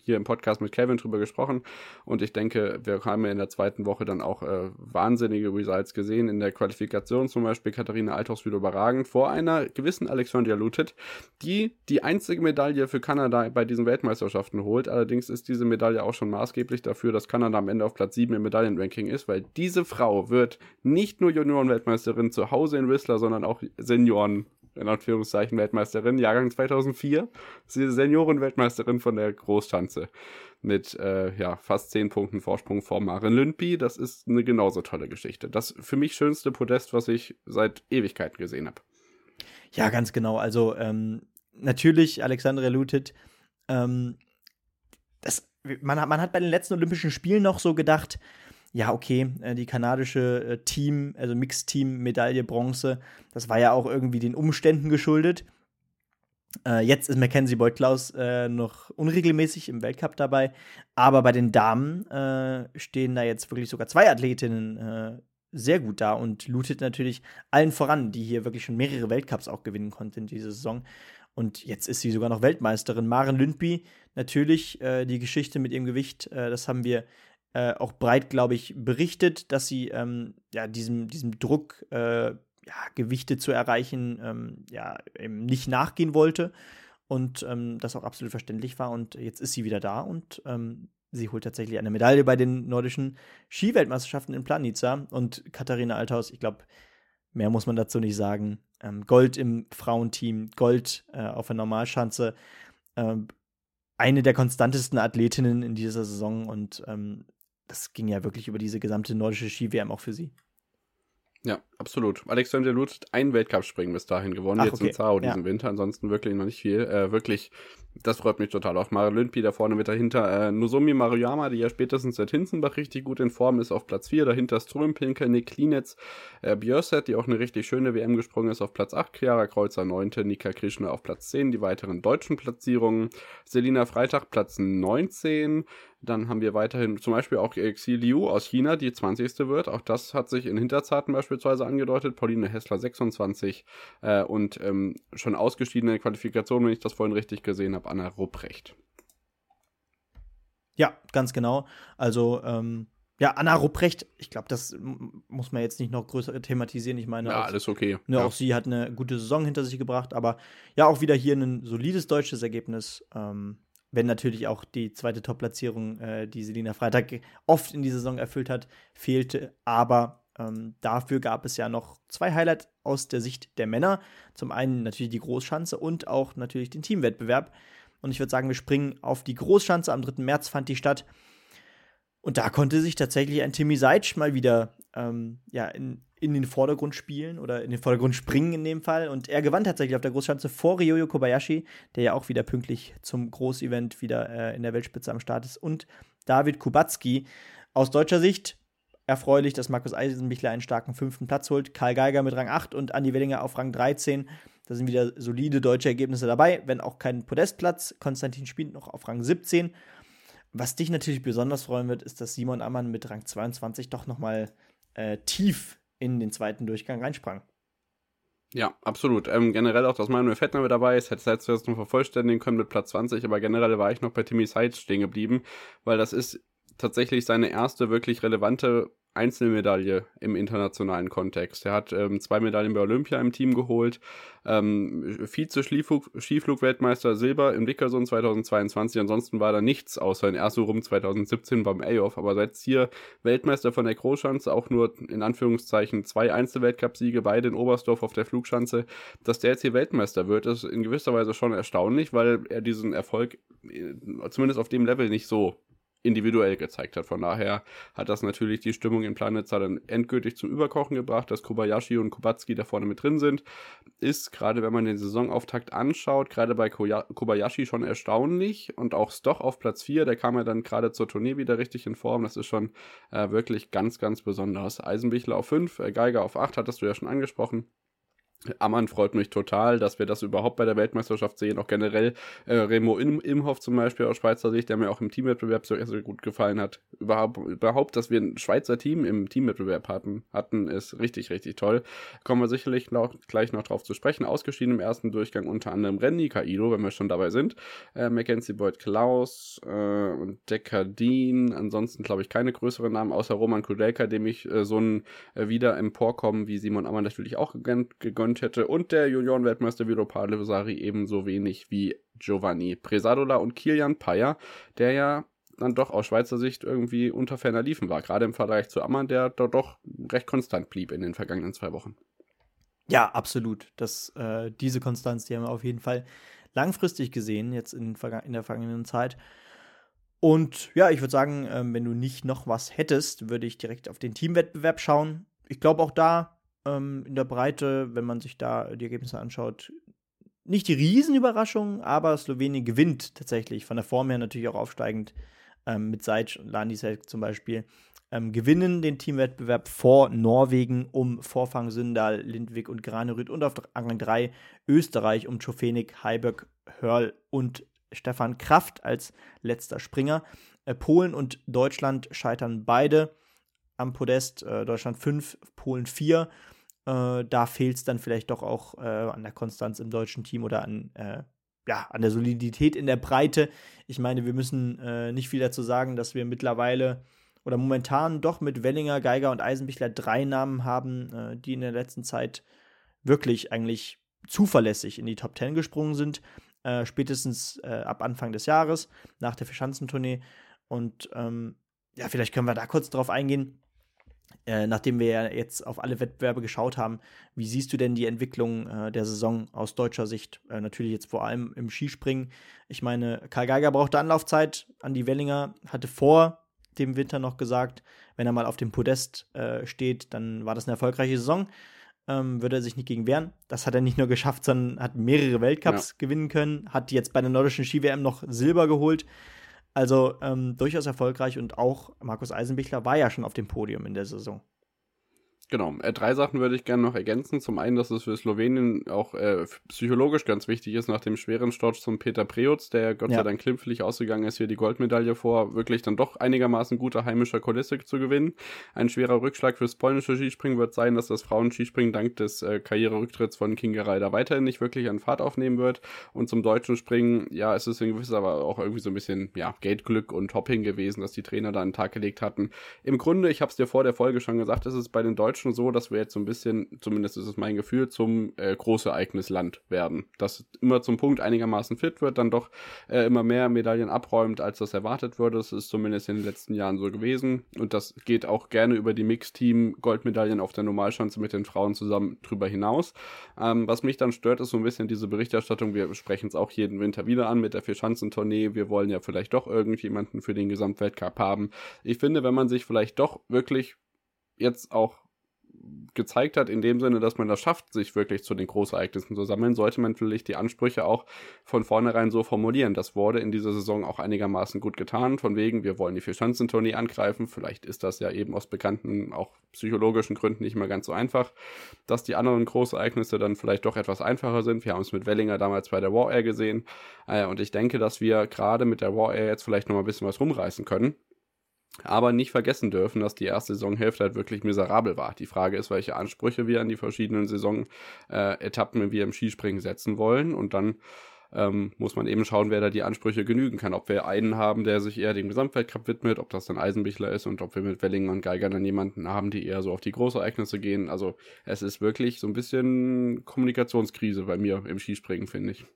hier im Podcast mit Kevin drüber gesprochen und ich denke, wir haben in der zweiten Woche dann auch äh, wahnsinnige Results gesehen. In der Qualifikation zum Beispiel Katharina Althaus wieder überragend vor einer gewissen Alexandria Lutet, die die einzige Medaille für Kanada bei diesen Weltmeisterschaften holt. Allerdings ist diese Medaille auch schon maßgeblich dafür, dass Kanada am Ende auf Platz 7 im Medaillenranking ist, weil diese Frau wird nicht nur Juniorenweltmeisterin zu Hause in Whistler, sondern auch Senioren in Anführungszeichen Weltmeisterin, Jahrgang 2004. Sie ist Senioren-Weltmeisterin von der Großschanze mit äh, ja, fast 10 Punkten Vorsprung vor Maren Lündby. Das ist eine genauso tolle Geschichte. Das für mich schönste Podest, was ich seit Ewigkeiten gesehen habe. Ja, ganz genau. Also ähm, natürlich Alexandra Lutet. Ähm, das, man, man hat bei den letzten Olympischen Spielen noch so gedacht, ja, okay, äh, die kanadische äh, Team, also Mixteam Medaille Bronze, das war ja auch irgendwie den Umständen geschuldet. Äh, jetzt ist Mackenzie Beutklaus äh, noch unregelmäßig im Weltcup dabei, aber bei den Damen äh, stehen da jetzt wirklich sogar zwei Athletinnen äh, sehr gut da und lootet natürlich allen voran, die hier wirklich schon mehrere Weltcups auch gewinnen konnten in dieser Saison. Und jetzt ist sie sogar noch Weltmeisterin. Maren Lündby, natürlich die Geschichte mit ihrem Gewicht, das haben wir äh, auch breit, glaube ich, berichtet, dass sie ähm, ja, diesem, diesem Druck, äh, ja, Gewichte zu erreichen, ähm, ja, eben nicht nachgehen wollte und ähm, das auch absolut verständlich war. Und jetzt ist sie wieder da und ähm, sie holt tatsächlich eine Medaille bei den nordischen Skiweltmeisterschaften in Planica. Und Katharina Althaus, ich glaube, mehr muss man dazu nicht sagen. Ähm, Gold im Frauenteam, Gold äh, auf der Normalschanze. Ähm, eine der konstantesten Athletinnen in dieser Saison und ähm, das ging ja wirklich über diese gesamte nordische Ski-WM auch für sie. Ja, absolut. Alexander Lut hat ein Weltcup-Springen bis dahin gewonnen, Ach, jetzt okay. in Zao diesen ja. Winter. Ansonsten wirklich noch nicht viel. Äh, wirklich, das freut mich total. Auch Mara Lündby da vorne mit dahinter. Äh, Nozomi Maruyama, die ja spätestens seit Hinzenbach richtig gut in Form ist, auf Platz 4. Dahinter Strömpinker, Nick Klinetz, äh, Björset, die auch eine richtig schöne WM gesprungen ist, auf Platz 8. Chiara Kreuzer 9. Nika Krishna auf Platz 10. Die weiteren deutschen Platzierungen. Selina Freitag Platz 19. Dann haben wir weiterhin zum Beispiel auch Xi Liu aus China, die 20. wird. Auch das hat sich in Hinterzarten beispielsweise angedeutet. Pauline Hessler 26 äh, und ähm, schon ausgeschiedene Qualifikation, wenn ich das vorhin richtig gesehen habe, Anna Rupprecht. Ja, ganz genau. Also, ähm, ja, Anna Rupprecht, ich glaube, das muss man jetzt nicht noch größer thematisieren. Ich meine, ja, auch, alles okay. Ne, ja. Auch sie hat eine gute Saison hinter sich gebracht, aber ja, auch wieder hier ein solides deutsches Ergebnis. Ähm, wenn natürlich auch die zweite Top-Platzierung, äh, die Selina Freitag oft in dieser Saison erfüllt hat, fehlte. Aber ähm, dafür gab es ja noch zwei Highlights aus der Sicht der Männer. Zum einen natürlich die Großschanze und auch natürlich den Teamwettbewerb. Und ich würde sagen, wir springen auf die Großschanze. Am 3. März fand die statt. Und da konnte sich tatsächlich ein Timmy Seitsch mal wieder ähm, ja, in, in den Vordergrund spielen oder in den Vordergrund springen in dem Fall. Und er gewann tatsächlich auf der Großschanze vor Ryoyo Kobayashi, der ja auch wieder pünktlich zum Großevent wieder äh, in der Weltspitze am Start ist. Und David Kubacki. Aus deutscher Sicht erfreulich, dass Markus Eisenbichler einen starken fünften Platz holt. Karl Geiger mit Rang 8 und Andi Wellinger auf Rang 13. Da sind wieder solide deutsche Ergebnisse dabei, wenn auch kein Podestplatz. Konstantin spielt noch auf Rang 17. Was dich natürlich besonders freuen wird, ist, dass Simon Ammann mit Rang 22 doch noch mal äh, tief in den zweiten Durchgang reinsprang. Ja, absolut. Ähm, generell auch, dass Manuel Fettner mit dabei ist, hätte es jetzt noch vervollständigen können mit Platz 20, aber generell war ich noch bei Timmy Seitz stehen geblieben, weil das ist tatsächlich seine erste wirklich relevante Einzelmedaille im internationalen Kontext. Er hat ähm, zwei Medaillen bei Olympia im Team geholt, ähm, Vize-Skiflug-Weltmeister Silber in Wickersund 2022. Ansonsten war da nichts außer in Erzurum 2017 beim A-Off. Aber seit hier Weltmeister von der Großschanze, auch nur in Anführungszeichen zwei Einzelweltcupsiege, beide in Oberstdorf auf der Flugschanze. Dass der jetzt hier Weltmeister wird, ist in gewisser Weise schon erstaunlich, weil er diesen Erfolg äh, zumindest auf dem Level nicht so individuell gezeigt hat. Von daher hat das natürlich die Stimmung in Planitza dann endgültig zum Überkochen gebracht, dass Kobayashi und Kubacki da vorne mit drin sind. Ist, gerade wenn man den Saisonauftakt anschaut, gerade bei Kobayashi schon erstaunlich und auch Stoch auf Platz 4, der kam ja dann gerade zur Tournee wieder richtig in Form. Das ist schon äh, wirklich ganz, ganz besonders. Eisenbichler auf 5, äh, Geiger auf 8, hattest du ja schon angesprochen. Ammann freut mich total, dass wir das überhaupt bei der Weltmeisterschaft sehen. Auch generell äh, Remo Im Imhoff zum Beispiel aus Schweizer Sicht, der mir auch im Teamwettbewerb so, so gut gefallen hat. Überhaupt, überhaupt, dass wir ein Schweizer Team im Teamwettbewerb hatten, hatten, ist richtig, richtig toll. Kommen wir sicherlich noch, gleich noch drauf zu sprechen. Ausgeschieden im ersten Durchgang unter anderem Renny Kaido, wenn wir schon dabei sind. Äh, Mackenzie Boyd Klaus äh, und Decker Dean. Ansonsten glaube ich keine größeren Namen, außer Roman Kudelka, dem ich äh, so ein äh, wieder emporkommen wie Simon Ammann natürlich auch gegönnt, gegönnt hätte und der Juniorenweltmeister Viro Palesari ebenso wenig wie Giovanni Presadola und Kilian Payer, der ja dann doch aus Schweizer Sicht irgendwie unter ferner Liefen war, gerade im Vergleich zu Ammann, der dort doch recht konstant blieb in den vergangenen zwei Wochen. Ja, absolut. Das, äh, diese Konstanz, die haben wir auf jeden Fall langfristig gesehen, jetzt in, in der vergangenen Zeit. Und ja, ich würde sagen, äh, wenn du nicht noch was hättest, würde ich direkt auf den Teamwettbewerb schauen. Ich glaube auch da ähm, in der Breite, wenn man sich da die Ergebnisse anschaut, nicht die Riesenüberraschung, aber Slowenien gewinnt tatsächlich von der Form her natürlich auch aufsteigend ähm, mit Seitsch und Landisek zum Beispiel. Ähm, gewinnen den Teamwettbewerb vor Norwegen um Vorfang Sündal, Lindwig und Granerüth und auf Rang 3 Österreich um Czofenik, Heiberg, Hörl und Stefan Kraft als letzter Springer. Äh, Polen und Deutschland scheitern beide am Podest. Äh, Deutschland 5, Polen 4. Äh, da fehlt es dann vielleicht doch auch äh, an der Konstanz im deutschen Team oder an, äh, ja, an der Solidität in der Breite. Ich meine, wir müssen äh, nicht viel dazu sagen, dass wir mittlerweile oder momentan doch mit Wellinger, Geiger und Eisenbichler drei Namen haben, äh, die in der letzten Zeit wirklich eigentlich zuverlässig in die Top Ten gesprungen sind. Äh, spätestens ab Anfang des Jahres, nach der Verschanzentournee. Und ähm, ja, vielleicht können wir da kurz drauf eingehen äh, nachdem wir ja jetzt auf alle Wettbewerbe geschaut haben, wie siehst du denn die Entwicklung äh, der Saison aus deutscher Sicht? Äh, natürlich jetzt vor allem im Skispringen. Ich meine, Karl Geiger brauchte Anlaufzeit. Andi Wellinger hatte vor dem Winter noch gesagt, wenn er mal auf dem Podest äh, steht, dann war das eine erfolgreiche Saison. Ähm, würde er sich nicht gegen wehren. Das hat er nicht nur geschafft, sondern hat mehrere Weltcups ja. gewinnen können, hat jetzt bei der nordischen Ski-WM noch Silber geholt. Also ähm, durchaus erfolgreich und auch Markus Eisenbichler war ja schon auf dem Podium in der Saison. Genau, äh, drei Sachen würde ich gerne noch ergänzen. Zum einen, dass es für Slowenien auch äh, psychologisch ganz wichtig ist, nach dem schweren Sturz zum Peter Preutz, der Gott ja. sei Dank klimpflich ausgegangen ist, hier die Goldmedaille vor wirklich dann doch einigermaßen guter heimischer Kulisse zu gewinnen. Ein schwerer Rückschlag fürs polnische Skispringen wird sein, dass das Frauenskispringen dank des äh, Karriererücktritts von Kinga Reider weiterhin nicht wirklich an Fahrt aufnehmen wird. Und zum deutschen Springen, ja, es ist in gewisser aber auch irgendwie so ein bisschen, ja, Geldglück und Hopping gewesen, dass die Trainer da den Tag gelegt hatten. Im Grunde, ich habe es dir vor der Folge schon gesagt, ist es bei den Deutschen Deutschen so, dass wir jetzt so ein bisschen, zumindest ist es mein Gefühl, zum äh, Großereignisland werden. Dass immer zum Punkt einigermaßen fit wird, dann doch äh, immer mehr Medaillen abräumt, als das erwartet wurde. Das ist zumindest in den letzten Jahren so gewesen. Und das geht auch gerne über die Mixteam Goldmedaillen auf der Normalschanze mit den Frauen zusammen drüber hinaus. Ähm, was mich dann stört, ist so ein bisschen diese Berichterstattung. Wir sprechen es auch jeden Winter wieder an mit der Vierschanzentournee. Wir wollen ja vielleicht doch irgendjemanden für den Gesamtweltcup haben. Ich finde, wenn man sich vielleicht doch wirklich jetzt auch gezeigt hat, in dem Sinne, dass man das schafft, sich wirklich zu den Großereignissen zu sammeln, sollte man vielleicht die Ansprüche auch von vornherein so formulieren. Das wurde in dieser Saison auch einigermaßen gut getan, von wegen, wir wollen die Vierschanzentournee angreifen. Vielleicht ist das ja eben aus bekannten, auch psychologischen Gründen nicht mehr ganz so einfach, dass die anderen Großereignisse dann vielleicht doch etwas einfacher sind. Wir haben es mit Wellinger damals bei der War Air gesehen. Äh, und ich denke, dass wir gerade mit der War Air jetzt vielleicht noch mal ein bisschen was rumreißen können aber nicht vergessen dürfen, dass die erste Saisonhälfte halt wirklich miserabel war. Die Frage ist, welche Ansprüche wir an die verschiedenen Saisonetappen äh, wir im Skispringen setzen wollen. Und dann ähm, muss man eben schauen, wer da die Ansprüche genügen kann. Ob wir einen haben, der sich eher dem Gesamtweltcup widmet, ob das dann Eisenbichler ist und ob wir mit Wellinger und Geiger dann jemanden haben, die eher so auf die Großereignisse gehen. Also es ist wirklich so ein bisschen Kommunikationskrise bei mir im Skispringen, finde ich.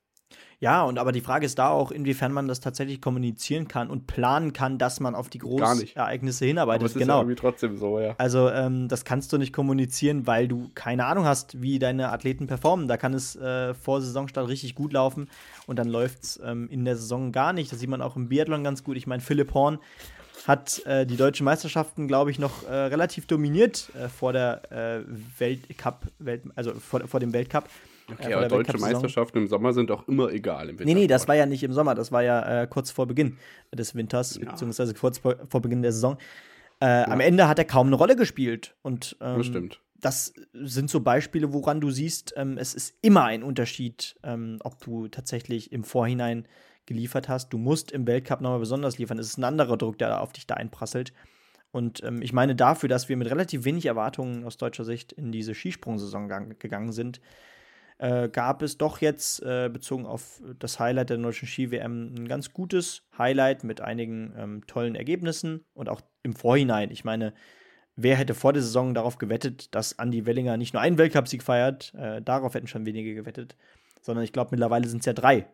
Ja, und aber die Frage ist da auch, inwiefern man das tatsächlich kommunizieren kann und planen kann, dass man auf die Großereignisse hinarbeitet. Aber es ist genau. ja irgendwie trotzdem so, ja. Also ähm, das kannst du nicht kommunizieren, weil du keine Ahnung hast, wie deine Athleten performen. Da kann es äh, vor Saisonstart richtig gut laufen und dann läuft es ähm, in der Saison gar nicht. Das sieht man auch im Biathlon ganz gut. Ich meine, Philipp Horn hat äh, die deutschen Meisterschaften, glaube ich, noch äh, relativ dominiert äh, vor der äh, Weltcup, Welt, also vor, vor dem Weltcup. Okay, aber deutsche Meisterschaften im Sommer sind auch immer egal im Winter. Nee, nee, das war ja nicht im Sommer, das war ja kurz vor Beginn des Winters, ja. beziehungsweise kurz vor, vor Beginn der Saison. Ja. Am Ende hat er kaum eine Rolle gespielt. Und ähm, das stimmt das sind so Beispiele, woran du siehst, ähm, es ist immer ein Unterschied, ähm, ob du tatsächlich im Vorhinein geliefert hast. Du musst im Weltcup nochmal besonders liefern. Es ist ein anderer Druck, der auf dich da einprasselt. Und ähm, ich meine, dafür, dass wir mit relativ wenig Erwartungen aus deutscher Sicht in diese Skisprungsaison gegangen sind, äh, gab es doch jetzt, äh, bezogen auf das Highlight der deutschen Ski-WM, ein ganz gutes Highlight mit einigen ähm, tollen Ergebnissen und auch im Vorhinein. Ich meine, wer hätte vor der Saison darauf gewettet, dass Andy Wellinger nicht nur einen Weltcupsieg feiert? Äh, darauf hätten schon wenige gewettet, sondern ich glaube, mittlerweile sind es ja drei.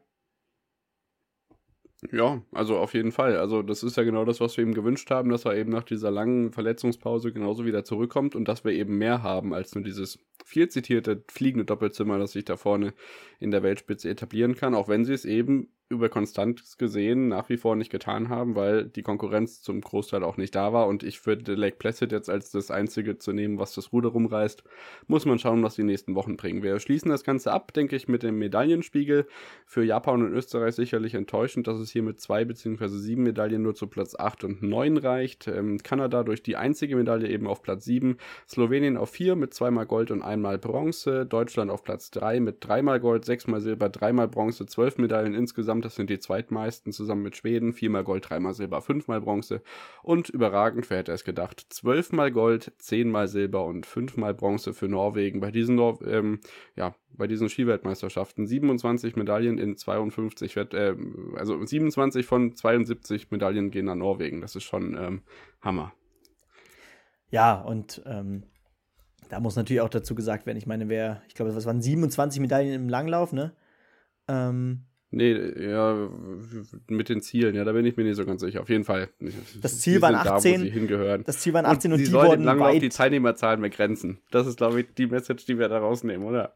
Ja, also auf jeden Fall. Also das ist ja genau das, was wir ihm gewünscht haben, dass er eben nach dieser langen Verletzungspause genauso wieder zurückkommt und dass wir eben mehr haben als nur dieses viel zitierte fliegende Doppelzimmer, das sich da vorne in der Weltspitze etablieren kann, auch wenn sie es eben über konstant gesehen nach wie vor nicht getan haben, weil die Konkurrenz zum Großteil auch nicht da war. Und ich würde Lake Placid jetzt als das einzige zu nehmen, was das Ruder rumreißt. Muss man schauen, was die nächsten Wochen bringen. Wir schließen das Ganze ab, denke ich, mit dem Medaillenspiegel. Für Japan und Österreich sicherlich enttäuschend, dass es hier mit zwei beziehungsweise sieben Medaillen nur zu Platz acht und neun reicht. Ähm, Kanada durch die einzige Medaille eben auf Platz sieben. Slowenien auf vier mit zweimal Gold und einmal Bronze. Deutschland auf Platz drei mit dreimal Gold, sechsmal Silber, dreimal Bronze, zwölf Medaillen insgesamt insgesamt. Das sind die zweitmeisten zusammen mit Schweden. Viermal Gold, dreimal Silber, fünfmal Bronze. Und überragend, wer hätte es gedacht, zwölfmal Gold, zehnmal Silber und fünfmal Bronze für Norwegen. Bei diesen, Nor ähm, ja, bei diesen Skiweltmeisterschaften 27 Medaillen in 52 Wett äh, also 27 von 72 Medaillen gehen an Norwegen. Das ist schon ähm, Hammer. Ja, und ähm, da muss natürlich auch dazu gesagt werden, ich meine, wer, ich glaube, was waren 27 Medaillen im Langlauf, ne? Ähm, Nee, ja, mit den Zielen, ja, da bin ich mir nicht so ganz sicher. Auf jeden Fall. Das Ziel waren 18. Da, sie hingehören. Das Ziel waren 18 und, und die wurden lange weit. die Teilnehmerzahlen begrenzen. Das ist, glaube ich, die Message, die wir da rausnehmen, oder?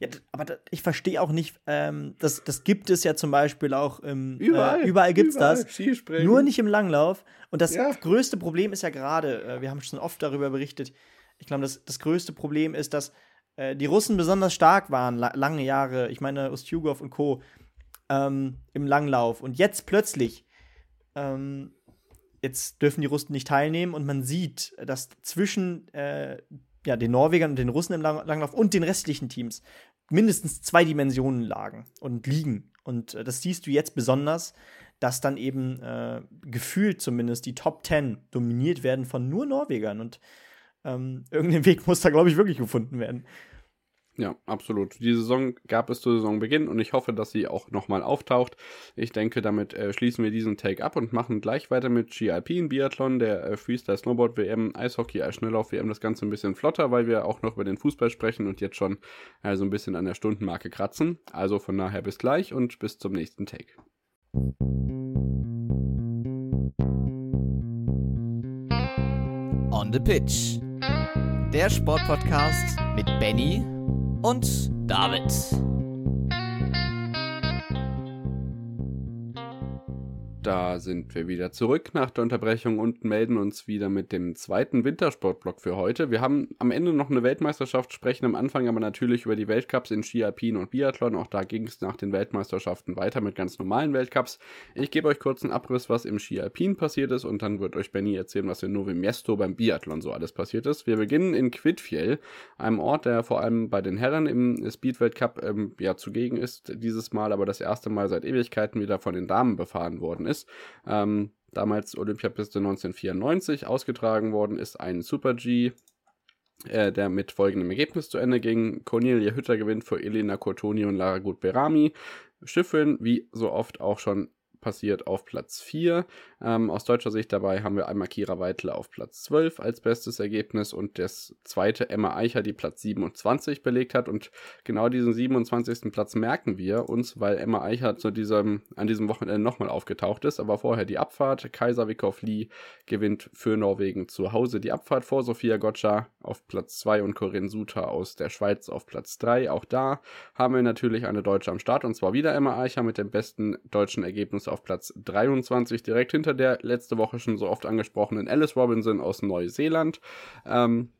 Ja, aber da, ich verstehe auch nicht, ähm, das, das gibt es ja zum Beispiel auch im, überall, äh, überall gibt es das. Skispringen. Nur nicht im Langlauf. Und das ja. größte Problem ist ja gerade, äh, wir haben schon oft darüber berichtet, ich glaube, das, das größte Problem ist, dass äh, die Russen besonders stark waren, la lange Jahre. Ich meine, Ustjugov und Co ähm, im Langlauf. Und jetzt plötzlich, ähm, jetzt dürfen die Russen nicht teilnehmen und man sieht, dass zwischen äh, ja, den Norwegern und den Russen im Lang Langlauf und den restlichen Teams mindestens zwei Dimensionen lagen und liegen. Und äh, das siehst du jetzt besonders, dass dann eben äh, gefühlt zumindest die Top Ten dominiert werden von nur Norwegern. Und ähm, <laughs> irgendein Weg muss da, glaube ich, wirklich gefunden werden. Ja, absolut. Die Saison gab es zu Saisonbeginn und ich hoffe, dass sie auch nochmal auftaucht. Ich denke, damit äh, schließen wir diesen Take ab und machen gleich weiter mit GIP in Biathlon, der äh, Freestyle Snowboard WM, Eishockey, Eisschnelllauf WM, das Ganze ein bisschen flotter, weil wir auch noch über den Fußball sprechen und jetzt schon äh, so ein bisschen an der Stundenmarke kratzen. Also von daher bis gleich und bis zum nächsten Take. On the Pitch. Der Sportpodcast mit Benny und David. Da sind wir wieder zurück nach der Unterbrechung und melden uns wieder mit dem zweiten Wintersportblock für heute. Wir haben am Ende noch eine Weltmeisterschaft, sprechen am Anfang aber natürlich über die Weltcups in Ski Alpin und Biathlon. Auch da ging es nach den Weltmeisterschaften weiter mit ganz normalen Weltcups. Ich gebe euch kurz einen Abriss, was im Ski Alpin passiert ist und dann wird euch Benny erzählen, was in Novi Miesto beim Biathlon so alles passiert ist. Wir beginnen in Quidfjell, einem Ort, der vor allem bei den Herren im Speed-Weltcup ähm, ja zugegen ist, dieses Mal aber das erste Mal seit Ewigkeiten wieder von den Damen befahren worden ist ist. Ähm, damals Olympiapiste 1994 ausgetragen worden ist ein Super G, äh, der mit folgendem Ergebnis zu Ende ging. Cornelia Hütter gewinnt vor Elena Cortoni und Lara Gut-Berami. Schiffeln, wie so oft auch schon passiert auf Platz 4. Ähm, aus deutscher Sicht dabei haben wir einmal Kira Weitler auf Platz 12 als bestes Ergebnis und das zweite Emma Eicher, die Platz 27 belegt hat. Und genau diesen 27. Platz merken wir uns, weil Emma Eicher zu diesem, an diesem Wochenende nochmal aufgetaucht ist. Aber vorher die Abfahrt. Kaiser Wikov Lee gewinnt für Norwegen zu Hause die Abfahrt vor Sophia Gotcha auf Platz 2 und Corinne Suter aus der Schweiz auf Platz 3. Auch da haben wir natürlich eine Deutsche am Start und zwar wieder Emma Eicher mit dem besten deutschen Ergebnis auf Platz 23, direkt hinter der letzte Woche schon so oft angesprochenen Alice Robinson aus Neuseeland. Ähm,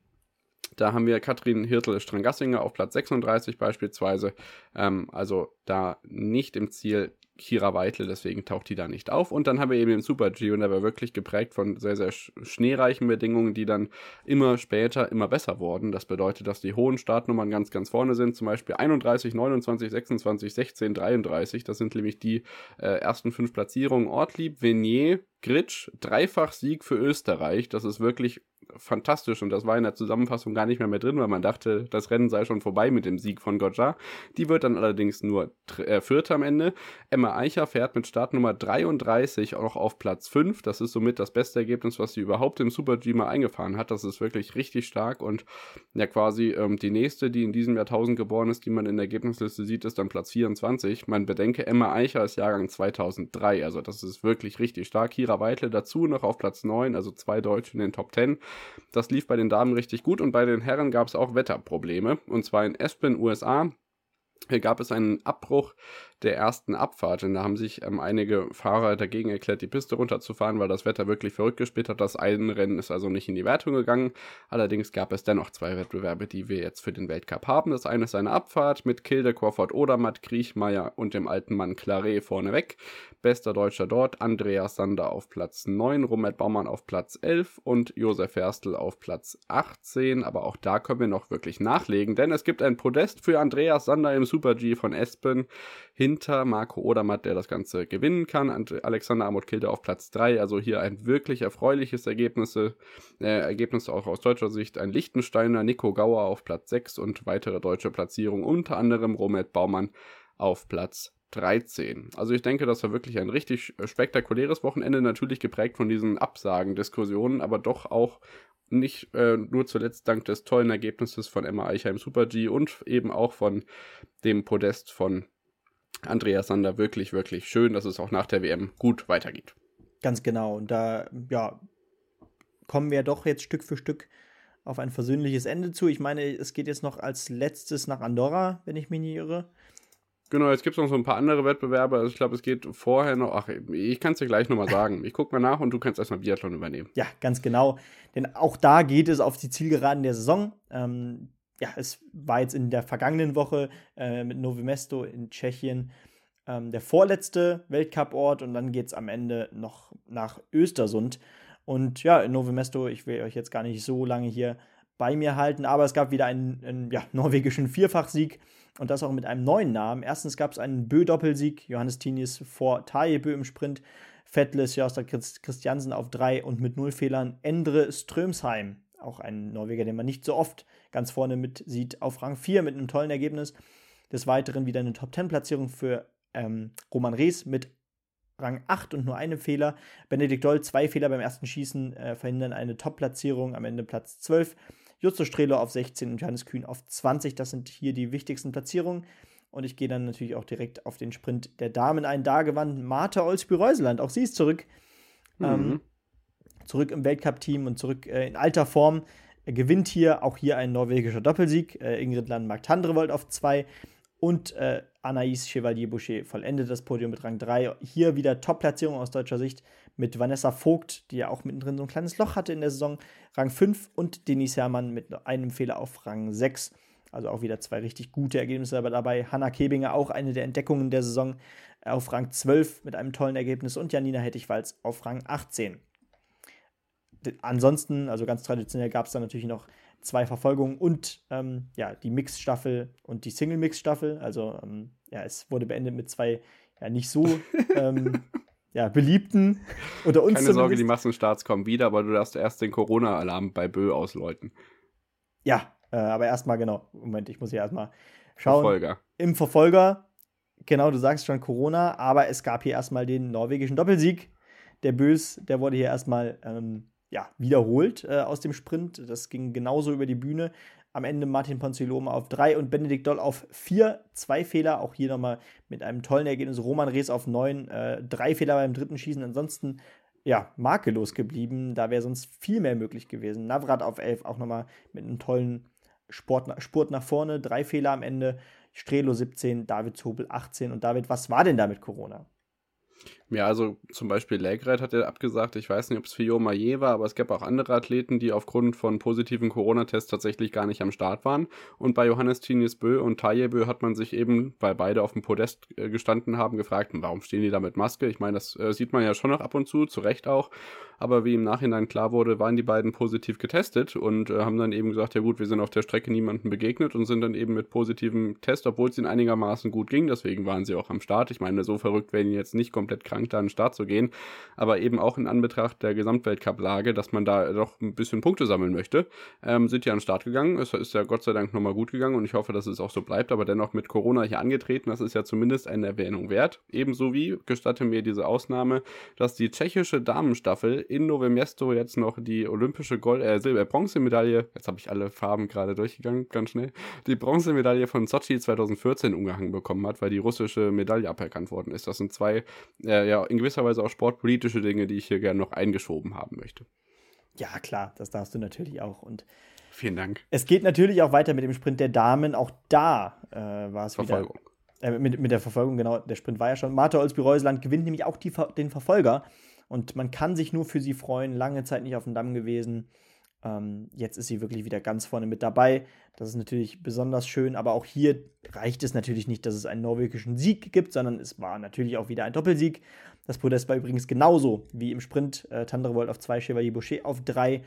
da haben wir Katrin Hirtel-Strangassinger auf Platz 36 beispielsweise. Ähm, also da nicht im Ziel Kira Weitle, deswegen taucht die da nicht auf. Und dann haben wir eben den Super G und der war wirklich geprägt von sehr, sehr schneereichen Bedingungen, die dann immer später immer besser wurden. Das bedeutet, dass die hohen Startnummern ganz, ganz vorne sind, zum Beispiel 31, 29, 26, 16, 33. Das sind nämlich die äh, ersten fünf Platzierungen. Ortlieb, Venier, Gritsch, Dreifach-Sieg für Österreich. Das ist wirklich fantastisch und das war in der Zusammenfassung gar nicht mehr, mehr drin, weil man dachte, das Rennen sei schon vorbei mit dem Sieg von Gotcha. Die wird dann allerdings nur äh, Vierte am Ende. Emma Eicher fährt mit Startnummer 33 auch auf Platz 5. Das ist somit das beste Ergebnis, was sie überhaupt im Super G mal eingefahren hat. Das ist wirklich richtig stark und ja quasi ähm, die nächste, die in diesem Jahrtausend geboren ist, die man in der Ergebnisliste sieht, ist dann Platz 24. Man bedenke, Emma Eicher ist Jahrgang 2003, also das ist wirklich richtig stark. Kira Weitle dazu noch auf Platz 9, also zwei Deutsche in den Top 10. Das lief bei den Damen richtig gut und bei den Herren gab es auch Wetterprobleme. Und zwar in Aspen, USA. Hier gab es einen Abbruch der ersten Abfahrt. Und da haben sich ähm, einige Fahrer dagegen erklärt, die Piste runterzufahren, weil das Wetter wirklich verrückt gespielt hat. Das eine Rennen ist also nicht in die Wertung gegangen. Allerdings gab es dennoch zwei Wettbewerbe, die wir jetzt für den Weltcup haben. Das eine ist eine Abfahrt mit Kilde, Crawford, Odermatt, Kriechmeier und dem alten Mann Claret vorneweg. Bester Deutscher dort, Andreas Sander auf Platz 9, Robert Baumann auf Platz 11 und Josef Ferstl auf Platz 18. Aber auch da können wir noch wirklich nachlegen, denn es gibt ein Podest für Andreas Sander im Super G von Espen hinter Marco Odermatt, der das Ganze gewinnen kann. Alexander Amut Kilde auf Platz 3. Also hier ein wirklich erfreuliches Ergebnis. Äh, Ergebnis auch aus deutscher Sicht. Ein Lichtensteiner Nico Gauer auf Platz 6 und weitere deutsche Platzierungen, unter anderem Romet Baumann auf Platz 13. Also ich denke, das war wirklich ein richtig spektakuläres Wochenende, natürlich geprägt von diesen Absagen-Diskussionen, aber doch auch nicht äh, nur zuletzt dank des tollen Ergebnisses von Emma Eicher im Super G und eben auch von dem Podest von Andreas Sander wirklich, wirklich schön, dass es auch nach der WM gut weitergeht. Ganz genau. Und da, ja, kommen wir doch jetzt Stück für Stück auf ein versöhnliches Ende zu. Ich meine, es geht jetzt noch als letztes nach Andorra, wenn ich mich nicht irre. Genau, jetzt gibt es noch so ein paar andere Wettbewerbe. Also ich glaube, es geht vorher noch. Ach, ich kann es dir gleich nochmal sagen. Ich gucke mal nach und du kannst erstmal Biathlon übernehmen. Ja, ganz genau. Denn auch da geht es auf die Zielgeraden der Saison. Ähm, ja, es war jetzt in der vergangenen Woche äh, mit Novi Mesto in Tschechien ähm, der vorletzte Weltcup-Ort und dann geht es am Ende noch nach Östersund. Und ja, in Novi Mesto, ich will euch jetzt gar nicht so lange hier bei mir halten, aber es gab wieder einen, einen ja, <laughs> norwegischen Vierfachsieg und das auch mit einem neuen Namen. Erstens gab es einen Bö-Doppelsieg, Johannes Tinis vor Taje Bö im Sprint, Fettles Jörster Christiansen auf drei und mit null Fehlern Endre Strömsheim auch ein Norweger, den man nicht so oft ganz vorne mit sieht, auf Rang 4 mit einem tollen Ergebnis. Des Weiteren wieder eine Top-10-Platzierung für ähm, Roman Rees mit Rang 8 und nur einem Fehler. Benedikt Doll, zwei Fehler beim ersten Schießen, äh, verhindern eine Top-Platzierung, am Ende Platz 12. Jutzo Strelo auf 16 und Johannes Kühn auf 20. Das sind hier die wichtigsten Platzierungen. Und ich gehe dann natürlich auch direkt auf den Sprint der Damen ein. Da gewann Martha Olsby-Reuseland. Auch sie ist zurück. Mhm. Ähm, zurück im Weltcup-Team und zurück äh, in alter Form. Er gewinnt hier auch hier ein norwegischer Doppelsieg. Äh, Ingrid Landmark Tandrevold auf 2 und äh, Anaïs Chevalier-Boucher vollendet das Podium mit Rang 3. Hier wieder Top-Platzierung aus deutscher Sicht mit Vanessa Vogt, die ja auch mittendrin so ein kleines Loch hatte in der Saison, Rang 5 und Denise Herrmann mit einem Fehler auf Rang 6. Also auch wieder zwei richtig gute Ergebnisse dabei. Hanna Kebinger auch eine der Entdeckungen der Saison auf Rang 12 mit einem tollen Ergebnis und Janina Hettigwalz auf Rang 18 ansonsten, also ganz traditionell, gab es dann natürlich noch zwei Verfolgungen und ähm, ja, die Mix-Staffel und die Single-Mix-Staffel. Also ähm, ja, es wurde beendet mit zwei ja nicht so <laughs> ähm, ja, beliebten oder uns. Keine Sorge, die Massenstarts kommen wieder, aber du darfst erst den Corona-Alarm bei Bö ausläuten. Ja, äh, aber erstmal genau. Moment, ich muss hier erstmal schauen. Verfolger. Im Verfolger, genau, du sagst schon Corona, aber es gab hier erstmal den norwegischen Doppelsieg. Der Bös, der wurde hier erstmal ähm, ja, wiederholt äh, aus dem Sprint. Das ging genauso über die Bühne. Am Ende Martin Ponziloma auf 3 und Benedikt Doll auf 4. Zwei Fehler, auch hier nochmal mit einem tollen Ergebnis. Roman Rees auf 9. Äh, drei Fehler beim dritten Schießen. Ansonsten, ja, makellos geblieben. Da wäre sonst viel mehr möglich gewesen. Navrat auf 11 auch nochmal mit einem tollen Sport, Spurt nach vorne. Drei Fehler am Ende. Strelo 17, David Zobel 18. Und David, was war denn da mit Corona? Ja, also zum Beispiel Lägreit hat er abgesagt. Ich weiß nicht, ob es für Jo Maillet war, aber es gab auch andere Athleten, die aufgrund von positiven Corona-Tests tatsächlich gar nicht am Start waren. Und bei Johannes Tinius Bö und Bö hat man sich eben, weil beide auf dem Podest äh, gestanden haben, gefragt, warum stehen die da mit Maske? Ich meine, das äh, sieht man ja schon noch ab und zu, zu Recht auch aber wie im Nachhinein klar wurde, waren die beiden positiv getestet und äh, haben dann eben gesagt, ja gut, wir sind auf der Strecke niemandem begegnet und sind dann eben mit positivem Test, obwohl es ihnen einigermaßen gut ging, deswegen waren sie auch am Start. Ich meine, so verrückt wären die jetzt nicht komplett krank, da an den Start zu gehen, aber eben auch in Anbetracht der Gesamtweltcup-Lage, dass man da doch ein bisschen Punkte sammeln möchte, ähm, sind die an den Start gegangen. Es ist ja Gott sei Dank nochmal gut gegangen und ich hoffe, dass es auch so bleibt, aber dennoch mit Corona hier angetreten, das ist ja zumindest eine Erwähnung wert. Ebenso wie, gestatte mir diese Ausnahme, dass die tschechische Damenstaffel in Nové Město jetzt noch die olympische Gold äh, Silber Bronzemedaille, jetzt habe ich alle Farben gerade durchgegangen, ganz schnell, die Bronzemedaille von Sochi 2014 umgehangen bekommen hat, weil die russische Medaille aberkannt worden ist. Das sind zwei, äh, ja, in gewisser Weise auch sportpolitische Dinge, die ich hier gerne noch eingeschoben haben möchte. Ja, klar, das darfst du natürlich auch. Und Vielen Dank. Es geht natürlich auch weiter mit dem Sprint der Damen. Auch da äh, war es wieder. Äh, mit, mit der Verfolgung, genau. Der Sprint war ja schon. Martha Olsby-Reuseland gewinnt nämlich auch die, den Verfolger. Und man kann sich nur für sie freuen. Lange Zeit nicht auf dem Damm gewesen. Ähm, jetzt ist sie wirklich wieder ganz vorne mit dabei. Das ist natürlich besonders schön, aber auch hier reicht es natürlich nicht, dass es einen norwegischen Sieg gibt, sondern es war natürlich auch wieder ein Doppelsieg. Das Podest war übrigens genauso wie im Sprint. Äh, Tandrevold auf 2, Chevalier Boucher auf 3.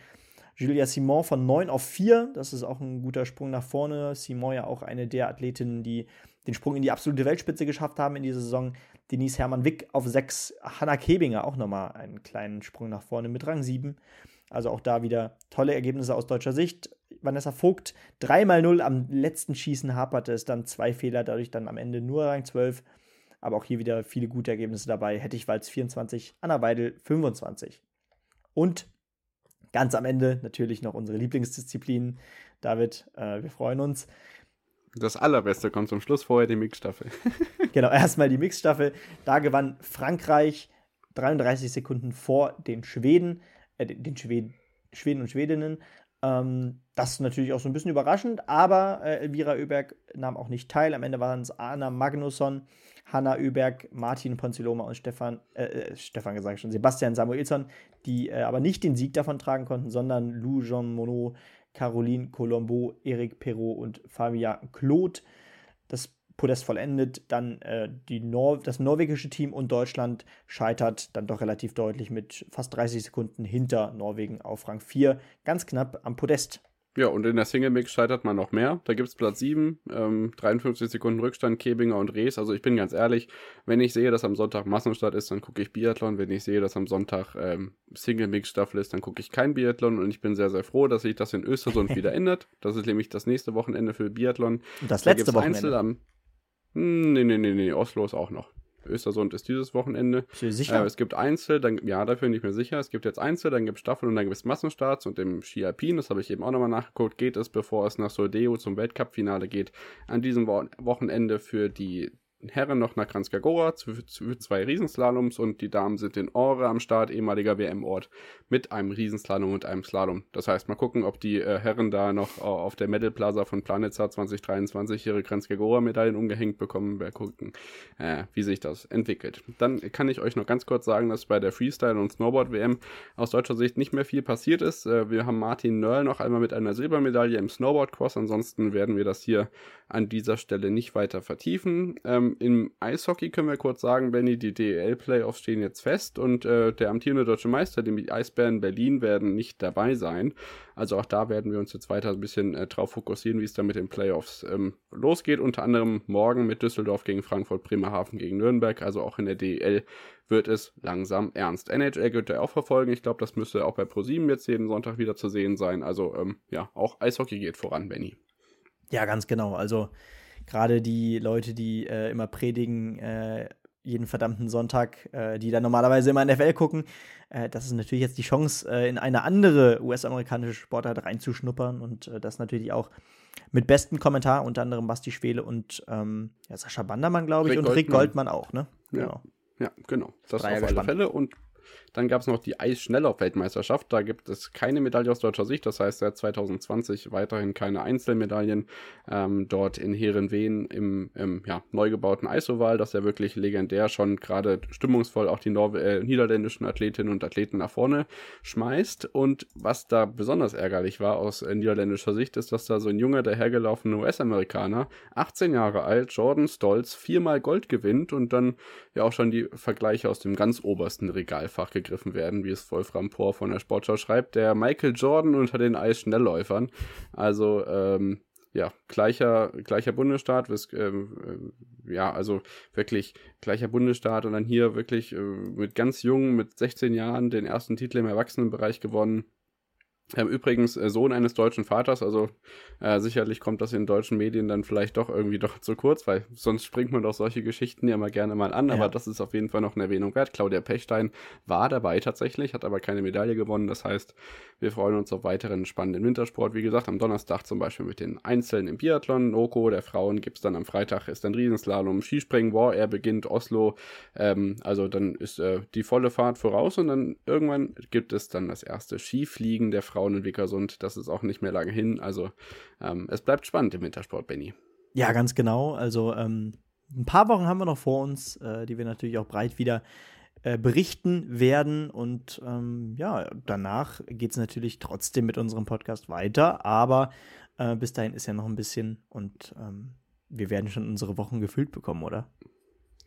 Julia Simon von 9 auf 4. Das ist auch ein guter Sprung nach vorne. Simon ja auch eine der Athletinnen, die den Sprung in die absolute Weltspitze geschafft haben in dieser Saison. Denise Hermann Wick auf 6, Hanna Kebinger auch nochmal einen kleinen Sprung nach vorne mit Rang 7. Also auch da wieder tolle Ergebnisse aus deutscher Sicht. Vanessa Vogt 3x0 am letzten Schießen haperte es dann zwei Fehler, dadurch dann am Ende nur Rang 12. Aber auch hier wieder viele gute Ergebnisse dabei. Hettich Walz 24, Anna Weidel 25. Und ganz am Ende natürlich noch unsere Lieblingsdisziplin. David, äh, wir freuen uns. Das Allerbeste kommt zum Schluss, vorher die Mixstaffel. <laughs> <laughs> genau, erstmal die Mixstaffel. Da gewann Frankreich 33 Sekunden vor den Schweden, äh, den Schweden, Schweden und Schwedinnen. Ähm, das ist natürlich auch so ein bisschen überraschend, aber äh, Elvira Oeberg nahm auch nicht teil. Am Ende waren es Anna Magnusson, Hanna Oeberg, Martin Ponziloma und Stefan, äh, äh Stefan gesagt schon, Sebastian Samuelsson, die äh, aber nicht den Sieg davon tragen konnten, sondern Lou Jean Monod, Caroline Colombo, Eric Perrault und Fabia Claude. Das Podest vollendet, dann äh, die Nor das norwegische Team und Deutschland scheitert dann doch relativ deutlich mit fast 30 Sekunden hinter Norwegen auf Rang 4, ganz knapp am Podest. Ja, und in der Single-Mix scheitert man noch mehr. Da gibt es Platz 7, ähm, 53 Sekunden Rückstand, Kebinger und Rees. Also ich bin ganz ehrlich, wenn ich sehe, dass am Sonntag Massenstart ist, dann gucke ich Biathlon. Wenn ich sehe, dass am Sonntag ähm, Single-Mix-Staffel ist, dann gucke ich kein Biathlon. Und ich bin sehr, sehr froh, dass sich das in Östersund <laughs> wieder ändert. Das ist nämlich das nächste Wochenende für Biathlon. Und das letzte da Wochenende? Einzel am, nee, nee, nee, nee, Oslo ist auch noch. Östersund ist dieses Wochenende. Bist du sicher? Äh, es gibt Einzel, dann, ja, dafür nicht mehr sicher. Es gibt jetzt Einzel, dann gibt es Staffel und dann gibt es Massenstarts und im Ski Alpin, das habe ich eben auch nochmal nachgeguckt, geht es, bevor es nach Soldeo zum Weltcup-Finale geht, an diesem Wochenende für die Herren noch nach Kranjska für zwei Riesenslaloms und die Damen sind in Ore am Start, ehemaliger WM-Ort, mit einem Riesenslalom und einem Slalom. Das heißt, mal gucken, ob die äh, Herren da noch äh, auf der Medal Plaza von Planitza 2023 ihre Kranjska Medaillen umgehängt bekommen. Wir gucken, äh, wie sich das entwickelt. Dann kann ich euch noch ganz kurz sagen, dass bei der Freestyle- und Snowboard-WM aus deutscher Sicht nicht mehr viel passiert ist. Äh, wir haben Martin Nörl noch einmal mit einer Silbermedaille im Snowboard-Cross. Ansonsten werden wir das hier an dieser Stelle nicht weiter vertiefen. Ähm, Im Eishockey können wir kurz sagen, Benny, die DEL-Playoffs stehen jetzt fest und äh, der amtierende deutsche Meister, die Eisbären Berlin, werden nicht dabei sein. Also auch da werden wir uns jetzt weiter ein bisschen äh, drauf fokussieren, wie es da mit den Playoffs ähm, losgeht. Unter anderem morgen mit Düsseldorf gegen Frankfurt, Bremerhaven gegen Nürnberg. Also auch in der DEL wird es langsam ernst. NHL wird er auch verfolgen. Ich glaube, das müsste auch bei ProSieben jetzt jeden Sonntag wieder zu sehen sein. Also ähm, ja, auch Eishockey geht voran, Benny. Ja, ganz genau. Also gerade die Leute, die äh, immer predigen, äh, jeden verdammten Sonntag, äh, die dann normalerweise immer NFL gucken, äh, das ist natürlich jetzt die Chance, äh, in eine andere US-amerikanische Sportart reinzuschnuppern und das natürlich auch mit besten Kommentar, unter anderem Basti Schwele und ähm, ja, Sascha Bandermann, glaube ich, Rick und Rick Goldmann auch, ne? Genau. Ja, ja genau. Das auf alle Fälle und Dann gab es noch die Eisschnelllauf-Weltmeisterschaft. Da gibt es keine Medaille aus deutscher Sicht. Das heißt, seit 2020 weiterhin keine Einzelmedaillen. Ähm, dort in Herenveen im, im ja, neu gebauten Eisoval. Das ja wirklich legendär schon gerade stimmungsvoll auch die Nor äh, niederländischen Athletinnen und Athleten nach vorne schmeißt. Und was da besonders ärgerlich war aus äh, niederländischer Sicht, ist, dass da so ein junger, dahergelaufener US-Amerikaner, 18 Jahre alt, Jordan Stolz, viermal Gold gewinnt und dann ja auch schon die Vergleiche aus dem ganz obersten Regalfach gegriffen werden, wie es Wolfram Pohr von der Sportschau schreibt. Der Michael Jordan unter den Eisschnellläufern. Also, ähm, ja, gleicher, gleicher Bundesstaat, ähm, äh, ja, also wirklich gleicher Bundesstaat und dann hier wirklich äh, mit ganz jung, mit 16 Jahren den ersten Titel im Erwachsenenbereich gewonnen. Ähm, übrigens äh, Sohn eines deutschen Vaters, also äh, sicherlich kommt das in deutschen Medien dann vielleicht doch irgendwie doch zu kurz, weil sonst springt man doch solche Geschichten ja immer gerne mal an, ja. aber das ist auf jeden Fall noch eine Erwähnung wert. Claudia Pechstein war dabei tatsächlich, hat aber keine Medaille gewonnen. Das heißt, wir freuen uns auf weiteren spannenden Wintersport. Wie gesagt, am Donnerstag zum Beispiel mit den Einzelnen im Biathlon, Noko der Frauen gibt es dann am Freitag, ist dann Riesenslalom, Skispringen, War Air beginnt, Oslo, ähm, also dann ist äh, die volle Fahrt voraus und dann irgendwann gibt es dann das erste Skifliegen der Frauen Frauen in Wickersund. Das ist auch nicht mehr lange hin. Also ähm, es bleibt spannend im Wintersport, Benny. Ja, ganz genau. Also ähm, ein paar Wochen haben wir noch vor uns, äh, die wir natürlich auch breit wieder äh, berichten werden. Und ähm, ja, danach geht es natürlich trotzdem mit unserem Podcast weiter. Aber äh, bis dahin ist ja noch ein bisschen und ähm, wir werden schon unsere Wochen gefüllt bekommen, oder?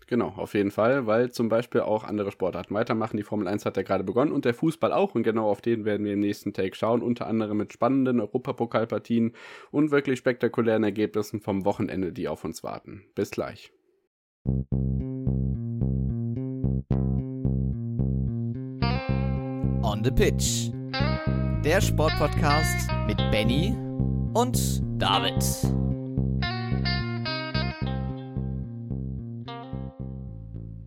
Genau, auf jeden Fall, weil zum Beispiel auch andere Sportarten weitermachen. Die Formel 1 hat ja gerade begonnen und der Fußball auch. Und genau auf den werden wir im nächsten Take schauen. Unter anderem mit spannenden Europapokalpartien und wirklich spektakulären Ergebnissen vom Wochenende, die auf uns warten. Bis gleich. On the Pitch. Der Sportpodcast mit Benny und David.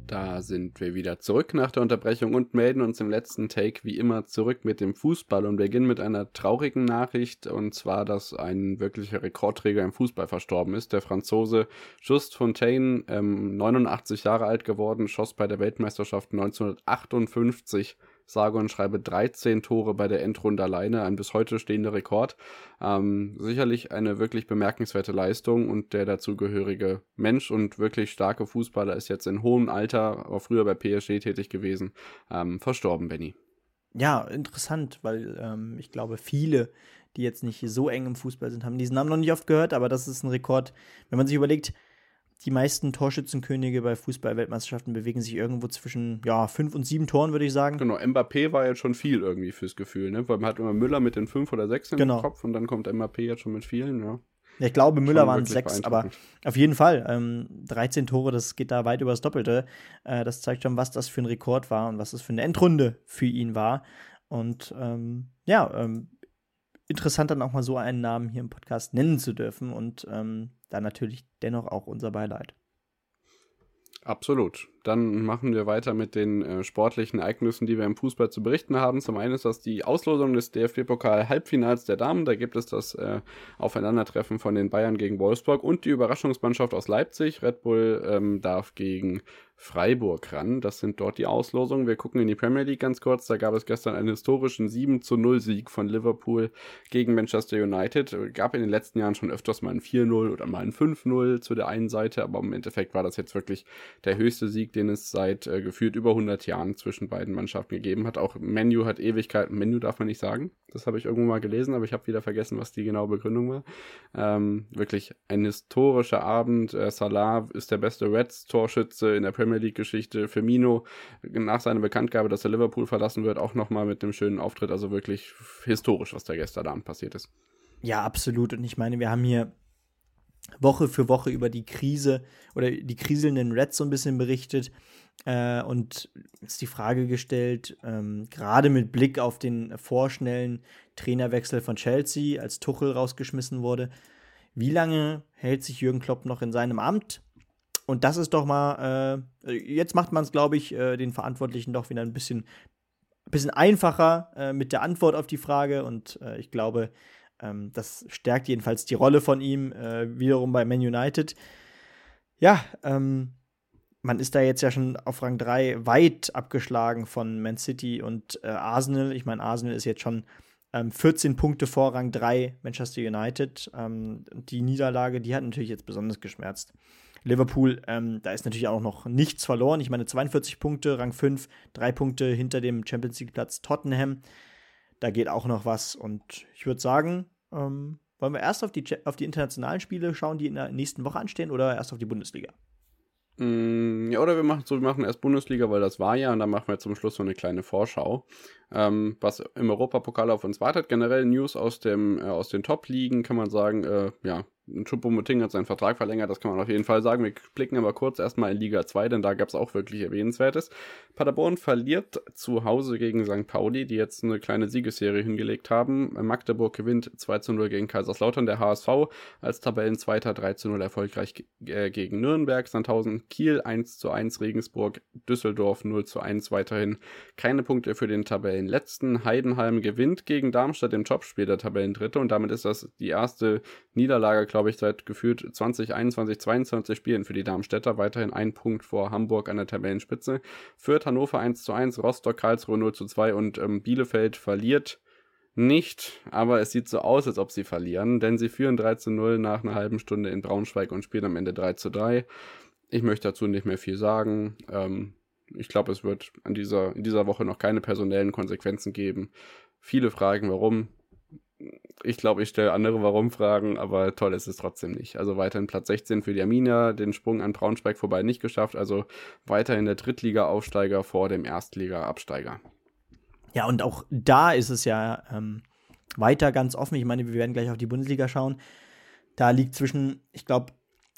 Da sind wir wieder zurück nach der Unterbrechung und melden uns im letzten Take wie immer zurück mit dem Fußball und beginnen mit einer traurigen Nachricht und zwar, dass ein wirklicher Rekordträger im Fußball verstorben ist. Der Franzose Just Fontaine, ähm, 89 Jahre alt geworden, schoss bei der Weltmeisterschaft 1958 sage und schreibe 13 Tore bei der Endrunde alleine, ein bis heute stehender Rekord. Ähm, sicherlich eine wirklich bemerkenswerte Leistung und der dazugehörige Mensch und wirklich starke Fußballer ist jetzt in hohem Alter, auch früher bei PSG tätig gewesen, ähm, verstorben, Benny. Ja, interessant, weil ähm, ich glaube, viele, die jetzt nicht so eng im Fußball sind, haben diesen Namen noch nicht oft gehört, aber das ist ein Rekord. Wenn man sich überlegt, die meisten Torschützenkönige bei Fußball-Weltmeisterschaften bewegen sich irgendwo zwischen ja, fünf und sieben Toren, würde ich sagen. Genau, Mbappé war jetzt schon viel irgendwie fürs Gefühl, ne? Weil man hat immer Müller mit den fünf oder sechs im genau. Kopf und dann kommt Mbappé jetzt schon mit vielen, ja. Ich glaube, Müller waren sechs, aber auf jeden Fall. Ähm, 13 Tore, das geht da weit über das Doppelte. Äh, das zeigt schon, was das für ein Rekord war und was das für eine Endrunde für ihn war. Und ähm, ja, ähm, interessant dann auch mal so einen Namen hier im Podcast nennen zu dürfen und ähm, dann natürlich dennoch auch unser Beileid. Absolut. Dann machen wir weiter mit den äh, sportlichen Ereignissen, die wir im Fußball zu berichten haben. Zum einen ist das die Auslosung des DFB-Pokal-Halbfinals der Damen. Da gibt es das äh, Aufeinandertreffen von den Bayern gegen Wolfsburg und die Überraschungsmannschaft aus Leipzig. Red Bull ähm, darf gegen Freiburg ran. Das sind dort die Auslosungen. Wir gucken in die Premier League ganz kurz. Da gab es gestern einen historischen 7 zu 0 Sieg von Liverpool gegen Manchester United. Gab in den letzten Jahren schon öfters mal ein 4-0 oder mal ein 5-0 zu der einen Seite, aber im Endeffekt war das jetzt wirklich der höchste Sieg, den es seit äh, gefühlt über 100 Jahren zwischen beiden Mannschaften gegeben hat. Auch Menu hat Ewigkeiten. Menu darf man nicht sagen. Das habe ich irgendwo mal gelesen, aber ich habe wieder vergessen, was die genaue Begründung war. Ähm, wirklich ein historischer Abend. Äh, Salah ist der beste Reds-Torschütze in der Premier League-Geschichte. Firmino nach seiner Bekanntgabe, dass er Liverpool verlassen wird, auch nochmal mit einem schönen Auftritt. Also wirklich historisch, was da gestern Abend passiert ist. Ja, absolut. Und ich meine, wir haben hier Woche für Woche über die Krise oder die kriselnden Reds so ein bisschen berichtet äh, und ist die Frage gestellt, ähm, gerade mit Blick auf den vorschnellen Trainerwechsel von Chelsea, als Tuchel rausgeschmissen wurde, wie lange hält sich Jürgen Klopp noch in seinem Amt? Und das ist doch mal, äh, jetzt macht man es, glaube ich, äh, den Verantwortlichen doch wieder ein bisschen, bisschen einfacher äh, mit der Antwort auf die Frage. Und äh, ich glaube, ähm, das stärkt jedenfalls die Rolle von ihm äh, wiederum bei Man United. Ja, ähm, man ist da jetzt ja schon auf Rang 3 weit abgeschlagen von Man City und äh, Arsenal. Ich meine, Arsenal ist jetzt schon ähm, 14 Punkte vor Rang 3 Manchester United. Ähm, die Niederlage, die hat natürlich jetzt besonders geschmerzt. Liverpool, ähm, da ist natürlich auch noch nichts verloren. Ich meine, 42 Punkte, Rang 5, drei Punkte hinter dem Champions League-Platz Tottenham. Da geht auch noch was. Und ich würde sagen, ähm, wollen wir erst auf die, auf die internationalen Spiele schauen, die in der nächsten Woche anstehen, oder erst auf die Bundesliga? Mm, ja, oder wir machen so, wir machen erst Bundesliga, weil das war ja, und dann machen wir zum Schluss so eine kleine Vorschau ähm, was im Europapokal auf uns wartet. Generell News aus dem äh, aus den Top-Ligen kann man sagen, äh, ja, Choupo-Moting hat seinen Vertrag verlängert, das kann man auf jeden Fall sagen. Wir blicken aber kurz erstmal in Liga 2, denn da gab es auch wirklich Erwähnenswertes. Paderborn verliert zu Hause gegen St. Pauli, die jetzt eine kleine Siegesserie hingelegt haben. Magdeburg gewinnt 2 zu 0 gegen Kaiserslautern. Der HSV als Tabellenzweiter 3 zu 0 erfolgreich äh, gegen Nürnberg. Sandhausen Kiel 1 zu 1, Regensburg, Düsseldorf 0 zu 1 weiterhin. Keine Punkte für den Tabellen Tabellenletzten. Heidenheim gewinnt gegen Darmstadt im Topspiel der Tabellendritte und damit ist das die erste Niederlage, glaube ich, seit gefühlt 2021, 22 Spielen für die Darmstädter. Weiterhin ein Punkt vor Hamburg an der Tabellenspitze. Führt Hannover 1 zu 1, Rostock, Karlsruhe 0 zu 2 und ähm, Bielefeld verliert nicht, aber es sieht so aus, als ob sie verlieren, denn sie führen 3 zu 0 nach einer halben Stunde in Braunschweig und spielen am Ende 3 zu 3. Ich möchte dazu nicht mehr viel sagen. Ähm, ich glaube, es wird an dieser, in dieser Woche noch keine personellen Konsequenzen geben. Viele fragen, warum. Ich glaube, ich stelle andere Warum-Fragen, aber toll ist es trotzdem nicht. Also weiterhin Platz 16 für die Arminia, den Sprung an Braunschweig vorbei nicht geschafft. Also weiterhin der Drittliga-Aufsteiger vor dem Erstliga-Absteiger. Ja, und auch da ist es ja ähm, weiter ganz offen. Ich meine, wir werden gleich auf die Bundesliga schauen. Da liegt zwischen, ich glaube,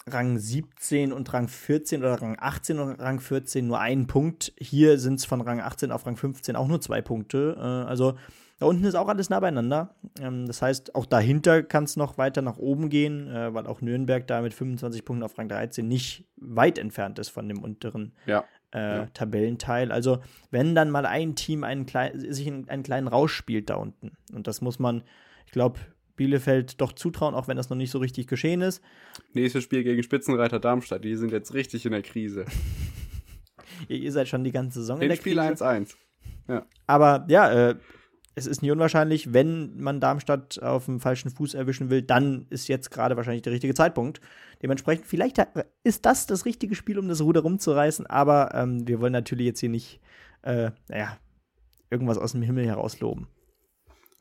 Rang 17 und Rang 14 oder Rang 18 und Rang 14 nur ein Punkt. Hier sind es von Rang 18 auf Rang 15 auch nur zwei Punkte. Äh, also da unten ist auch alles nah beieinander. Ähm, das heißt, auch dahinter kann es noch weiter nach oben gehen, äh, weil auch Nürnberg da mit 25 Punkten auf Rang 13 nicht weit entfernt ist von dem unteren ja. Äh, ja. Tabellenteil. Also, wenn dann mal ein Team einen klein, sich einen kleinen Rausch spielt da unten, und das muss man, ich glaube, Bielefeld doch zutrauen, auch wenn das noch nicht so richtig geschehen ist. Nächstes Spiel gegen Spitzenreiter Darmstadt, die sind jetzt richtig in der Krise. <laughs> ihr, seid schon die ganze Saison in, in der Spiel Krise. Spiel 1-1. Ja. Aber ja, äh, es ist nicht unwahrscheinlich, wenn man Darmstadt auf dem falschen Fuß erwischen will, dann ist jetzt gerade wahrscheinlich der richtige Zeitpunkt. Dementsprechend, vielleicht ist das das richtige Spiel, um das Ruder rumzureißen, aber ähm, wir wollen natürlich jetzt hier nicht, äh, naja, irgendwas aus dem Himmel heraus loben.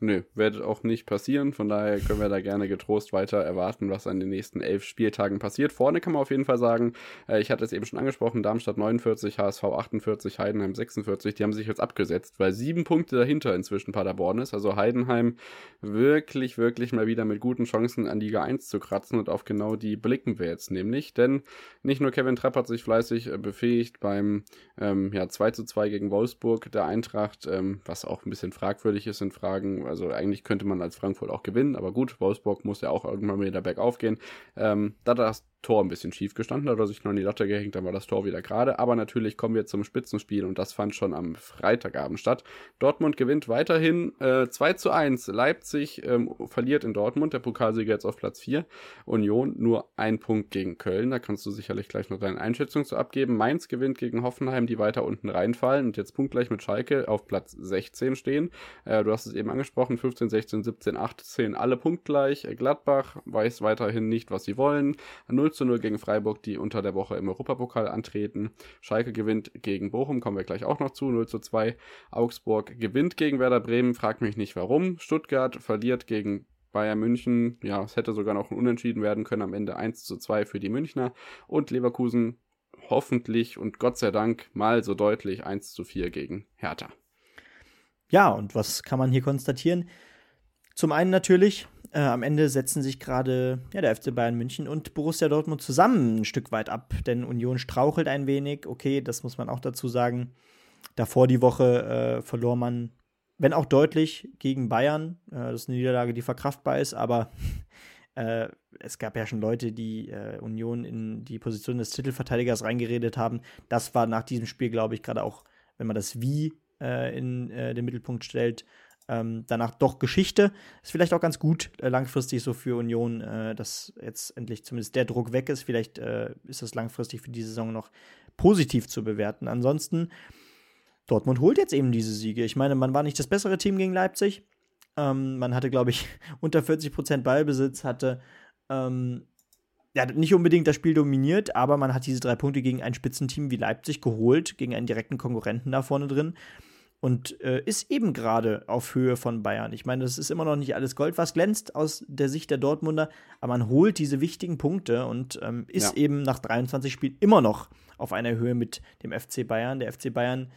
Nö, wird auch nicht passieren. Von daher können wir da gerne getrost weiter erwarten, was an den nächsten elf Spieltagen passiert. Vorne kann man auf jeden Fall sagen, äh, ich hatte es eben schon angesprochen, Darmstadt 49, HSV 48, Heidenheim 46. Die haben sich jetzt abgesetzt, weil sieben Punkte dahinter inzwischen Paderborn ist. Also Heidenheim wirklich, wirklich mal wieder mit guten Chancen an Liga 1 zu kratzen und auf genau die blicken wir jetzt nämlich. Denn nicht nur Kevin Trapp hat sich fleißig äh, befähigt beim ähm, ja, 2 zu 2 gegen Wolfsburg der Eintracht, ähm, was auch ein bisschen fragwürdig ist in Fragen also eigentlich könnte man als Frankfurt auch gewinnen, aber gut, Wolfsburg muss ja auch irgendwann wieder bergauf gehen. Ähm, da das Tor ein bisschen schief gestanden hat oder sich noch in die Latte gehängt, dann war das Tor wieder gerade. Aber natürlich kommen wir zum Spitzenspiel und das fand schon am Freitagabend statt. Dortmund gewinnt weiterhin äh, 2 zu 1. Leipzig ähm, verliert in Dortmund, der Pokalsieger jetzt auf Platz 4. Union nur ein Punkt gegen Köln. Da kannst du sicherlich gleich noch deine Einschätzung zu abgeben. Mainz gewinnt gegen Hoffenheim, die weiter unten reinfallen und jetzt punktgleich mit Schalke auf Platz 16 stehen. Äh, du hast es eben angesprochen, 15, 16, 17, 18, alle punktgleich. Gladbach weiß weiterhin nicht, was sie wollen. 0 0 zu 0 gegen Freiburg, die unter der Woche im Europapokal antreten. Schalke gewinnt gegen Bochum, kommen wir gleich auch noch zu, 0 zu 2. Augsburg gewinnt gegen Werder Bremen, fragt mich nicht warum. Stuttgart verliert gegen Bayern München, ja, es hätte sogar noch ein Unentschieden werden können, am Ende 1 zu 2 für die Münchner. Und Leverkusen hoffentlich und Gott sei Dank mal so deutlich 1 zu 4 gegen Hertha. Ja, und was kann man hier konstatieren? Zum einen natürlich, äh, am Ende setzen sich gerade ja, der FC Bayern München und Borussia Dortmund zusammen ein Stück weit ab, denn Union strauchelt ein wenig. Okay, das muss man auch dazu sagen. Davor die Woche äh, verlor man, wenn auch deutlich, gegen Bayern. Äh, das ist eine Niederlage, die verkraftbar ist, aber <laughs> äh, es gab ja schon Leute, die äh, Union in die Position des Titelverteidigers reingeredet haben. Das war nach diesem Spiel, glaube ich, gerade auch, wenn man das Wie äh, in den Mittelpunkt stellt, ähm, danach doch Geschichte. Ist vielleicht auch ganz gut äh, langfristig so für Union, äh, dass jetzt endlich zumindest der Druck weg ist. Vielleicht äh, ist das langfristig für die Saison noch positiv zu bewerten. Ansonsten, Dortmund holt jetzt eben diese Siege. Ich meine, man war nicht das bessere Team gegen Leipzig. Ähm, man hatte, glaube ich, <laughs> unter 40 Prozent Ballbesitz, hatte ähm, ja, nicht unbedingt das Spiel dominiert, aber man hat diese drei Punkte gegen ein Spitzenteam wie Leipzig geholt, gegen einen direkten Konkurrenten da vorne drin und äh, ist eben gerade auf Höhe von Bayern. Ich meine, das ist immer noch nicht alles Gold, was glänzt aus der Sicht der Dortmunder, aber man holt diese wichtigen Punkte und ähm, ist ja. eben nach 23 Spielen immer noch auf einer Höhe mit dem FC Bayern. Der FC Bayern,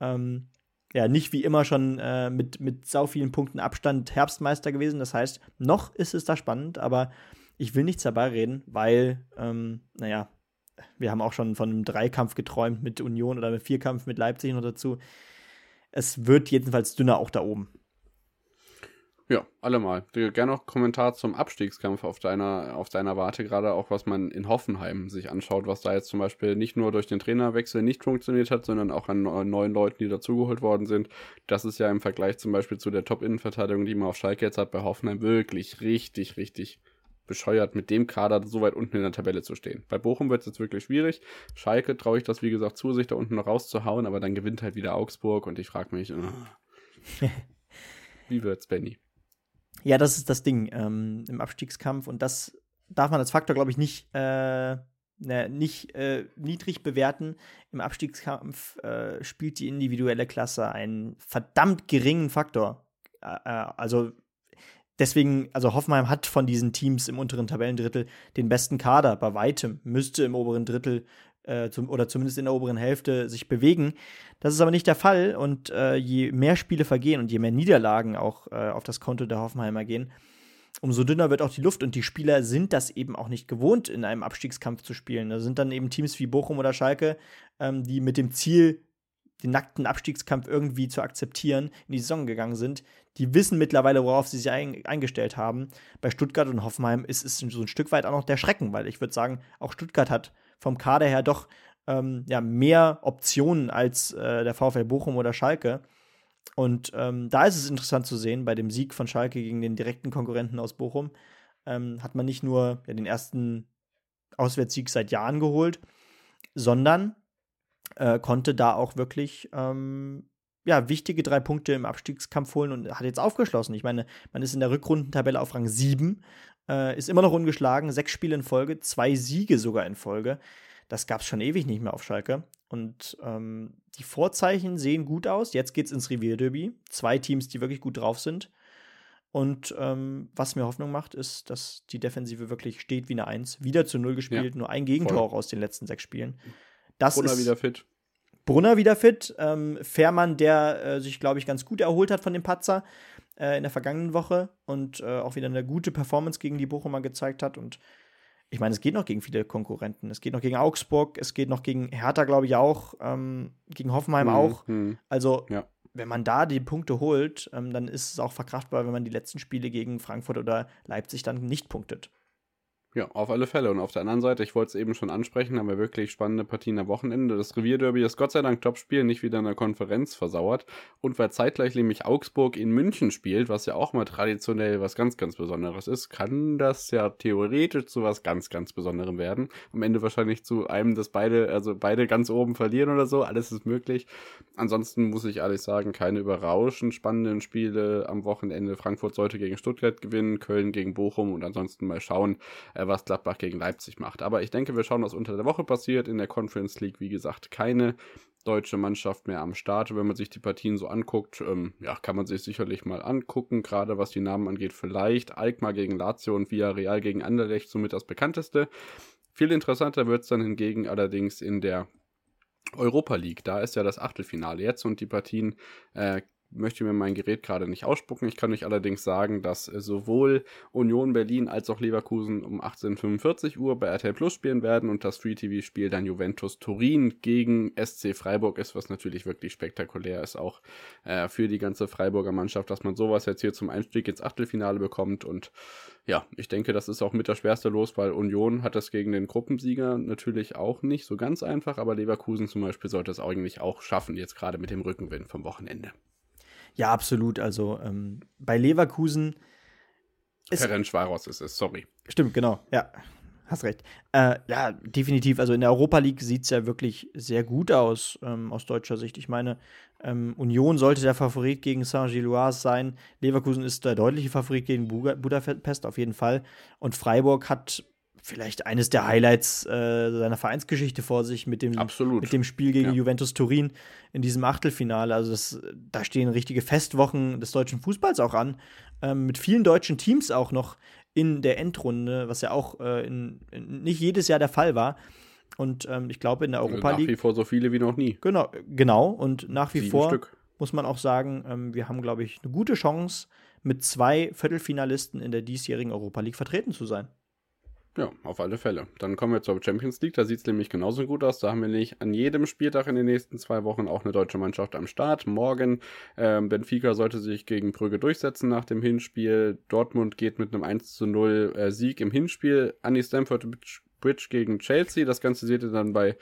ähm, ja, nicht wie immer schon äh, mit, mit sau vielen Punkten Abstand Herbstmeister gewesen. Das heißt, noch ist es da spannend, aber ich will nichts dabei reden, weil, ähm, naja, wir haben auch schon von einem Dreikampf geträumt mit Union oder mit Vierkampf mit Leipzig noch dazu es wird jedenfalls dünner auch da oben. Ja, allemal. Gerne noch Kommentar zum Abstiegskampf auf deiner, auf deiner Warte, gerade auch was man in Hoffenheim sich anschaut, was da jetzt zum Beispiel nicht nur durch den Trainerwechsel nicht funktioniert hat, sondern auch an neuen Leuten, die dazugeholt worden sind. Das ist ja im Vergleich zum Beispiel zu der Top-Innenverteidigung, die man auf Schalke jetzt hat, bei Hoffenheim wirklich richtig, richtig bescheuert, mit dem Kader so weit unten in der Tabelle zu stehen. Bei Bochum wird es jetzt wirklich schwierig. Schalke traue ich das, wie gesagt, zu, sich da unten noch rauszuhauen, aber dann gewinnt halt wieder Augsburg und ich frage mich, äh, <laughs> wie wird's, Benny? Ja, das ist das Ding ähm, im Abstiegskampf und das darf man als Faktor, glaube ich, nicht, äh, ne, nicht äh, niedrig bewerten. Im Abstiegskampf äh, spielt die individuelle Klasse einen verdammt geringen Faktor. Äh, äh, also deswegen, also Hoffenheim hat von diesen Teams im unteren Tabellendrittel den besten Kader bei weitem, müsste im oberen Drittel äh, zum, oder zumindest in der oberen Hälfte sich bewegen. Das ist aber nicht der Fall und äh, je mehr Spiele vergehen und je mehr Niederlagen auch äh, auf das Konto der Hoffenheimer gehen, umso dünner wird auch die Luft und die Spieler sind das eben auch nicht gewohnt, in einem Abstiegskampf zu spielen. Da sind dann eben Teams wie Bochum oder Schalke, ähm, die mit dem Ziel, den nackten Abstiegskampf irgendwie zu akzeptieren, in die Saison gegangen sind, die wissen mittlerweile, worauf sie sich ein, eingestellt haben. Bei Stuttgart und Hoffenheim ist es so ein Stück weit auch noch der Schrecken, weil ich würde sagen, auch Stuttgart hat vom Kader her doch ähm, ja, mehr Optionen als äh, der VfL Bochum oder Schalke. Und ähm, da ist es interessant zu sehen, bei dem Sieg von Schalke gegen den direkten Konkurrenten aus Bochum ähm, hat man nicht nur ja, den ersten Auswärtssieg seit Jahren geholt, sondern äh, konnte da auch wirklich ähm, ja, wichtige drei Punkte im Abstiegskampf holen und hat jetzt aufgeschlossen. Ich meine, man ist in der Rückrundentabelle auf Rang 7, äh, ist immer noch ungeschlagen, sechs Spiele in Folge, zwei Siege sogar in Folge. Das gab es schon ewig nicht mehr auf Schalke. Und ähm, die Vorzeichen sehen gut aus. Jetzt geht's ins Revierderby. Zwei Teams, die wirklich gut drauf sind. Und ähm, was mir Hoffnung macht, ist, dass die Defensive wirklich steht wie eine Eins. Wieder zu Null gespielt, ja, nur ein Gegentor auch aus den letzten sechs Spielen. Das Brunner ist wieder fit. Brunner wieder fit. Ähm, Fährmann, der äh, sich, glaube ich, ganz gut erholt hat von dem Patzer äh, in der vergangenen Woche und äh, auch wieder eine gute Performance gegen die Bochumer gezeigt hat. Und ich meine, es geht noch gegen viele Konkurrenten. Es geht noch gegen Augsburg, es geht noch gegen Hertha, glaube ich, auch, ähm, gegen Hoffenheim mhm. auch. Mhm. Also, ja. wenn man da die Punkte holt, ähm, dann ist es auch verkraftbar, wenn man die letzten Spiele gegen Frankfurt oder Leipzig dann nicht punktet. Ja, auf alle Fälle. Und auf der anderen Seite, ich wollte es eben schon ansprechen, haben wir wirklich spannende Partien am Wochenende. Das Revierderby ist Gott sei Dank Topspiel, nicht wieder in der Konferenz versauert. Und weil zeitgleich nämlich Augsburg in München spielt, was ja auch mal traditionell was ganz, ganz Besonderes ist, kann das ja theoretisch zu was ganz, ganz Besonderem werden. Am Ende wahrscheinlich zu einem, dass beide, also beide ganz oben verlieren oder so. Alles ist möglich. Ansonsten muss ich ehrlich sagen, keine überraschend spannenden Spiele am Wochenende. Frankfurt sollte gegen Stuttgart gewinnen, Köln gegen Bochum und ansonsten mal schauen, äh, was Gladbach gegen Leipzig macht. Aber ich denke, wir schauen, was unter der Woche passiert. In der Conference League, wie gesagt, keine deutsche Mannschaft mehr am Start. Wenn man sich die Partien so anguckt, ähm, ja, kann man sich sicherlich mal angucken, gerade was die Namen angeht. Vielleicht Alkmaar gegen Lazio und Villarreal gegen Anderlecht somit das bekannteste. Viel interessanter wird es dann hingegen allerdings in der Europa League. Da ist ja das Achtelfinale jetzt und die Partien äh, möchte mir mein Gerät gerade nicht ausspucken. Ich kann euch allerdings sagen, dass äh, sowohl Union Berlin als auch Leverkusen um 18.45 Uhr bei RTL Plus spielen werden und das Free-TV-Spiel dann Juventus Turin gegen SC Freiburg ist, was natürlich wirklich spektakulär ist, auch äh, für die ganze Freiburger Mannschaft, dass man sowas jetzt hier zum Einstieg ins Achtelfinale bekommt und ja, ich denke, das ist auch mit der schwerste los, weil Union hat das gegen den Gruppensieger natürlich auch nicht so ganz einfach, aber Leverkusen zum Beispiel sollte es eigentlich auch schaffen, jetzt gerade mit dem Rückenwind vom Wochenende. Ja, absolut. Also ähm, bei Leverkusen ist. Ferencvaros ist es, sorry. Stimmt, genau. Ja, hast recht. Äh, ja, definitiv. Also in der Europa League sieht es ja wirklich sehr gut aus, ähm, aus deutscher Sicht. Ich meine, ähm, Union sollte der Favorit gegen Saint-Gilloise sein. Leverkusen ist der deutliche Favorit gegen Budapest auf jeden Fall. Und Freiburg hat vielleicht eines der Highlights äh, seiner Vereinsgeschichte vor sich mit dem, mit dem Spiel gegen ja. Juventus Turin in diesem Achtelfinale. Also das, da stehen richtige Festwochen des deutschen Fußballs auch an, ähm, mit vielen deutschen Teams auch noch in der Endrunde, was ja auch äh, in, in nicht jedes Jahr der Fall war. Und ähm, ich glaube, in der Europa League. Nach wie vor so viele wie noch nie. Genau, genau. Und nach wie Sieben vor Stück. muss man auch sagen, ähm, wir haben, glaube ich, eine gute Chance, mit zwei Viertelfinalisten in der diesjährigen Europa League vertreten zu sein. Ja, auf alle Fälle. Dann kommen wir zur Champions League. Da sieht es nämlich genauso gut aus. Da haben wir nämlich an jedem Spieltag in den nächsten zwei Wochen auch eine deutsche Mannschaft am Start. Morgen ähm, Benfica sollte sich gegen Brügge durchsetzen nach dem Hinspiel. Dortmund geht mit einem 1 zu 0 äh, Sieg im Hinspiel an die Stamford Bridge gegen Chelsea. Das Ganze seht ihr dann bei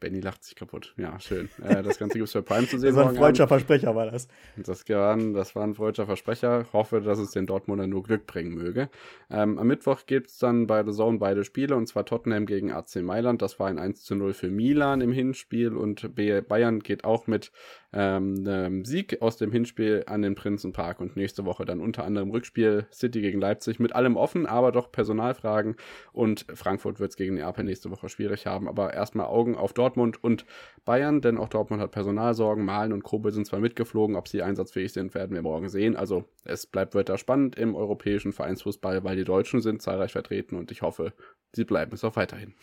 Benny lacht sich kaputt. Ja, schön. Äh, das Ganze gibt es für Prime zu <laughs> sehen. das war ein freudscher Versprecher, war das. Das, waren, das war ein freudscher Versprecher. Ich hoffe, dass es den Dortmunder nur Glück bringen möge. Ähm, am Mittwoch gibt es dann bei The Zone beide Spiele, und zwar Tottenham gegen AC Mailand. Das war ein 1 zu 0 für Milan im Hinspiel und Bayern geht auch mit ähm, einem Sieg aus dem Hinspiel an den Prinzenpark und nächste Woche dann unter anderem Rückspiel City gegen Leipzig mit allem offen, aber doch Personalfragen und Frankfurt wird es gegen Neapel nächste Woche schwierig haben. Aber erstmal Augen auf Dortmund und Bayern, denn auch Dortmund hat Personalsorgen. Malen und Kobel sind zwar mitgeflogen, ob sie einsatzfähig sind, werden wir morgen sehen. Also es bleibt weiter spannend im europäischen Vereinsfußball, weil die Deutschen sind zahlreich vertreten und ich hoffe, sie bleiben es auch weiterhin.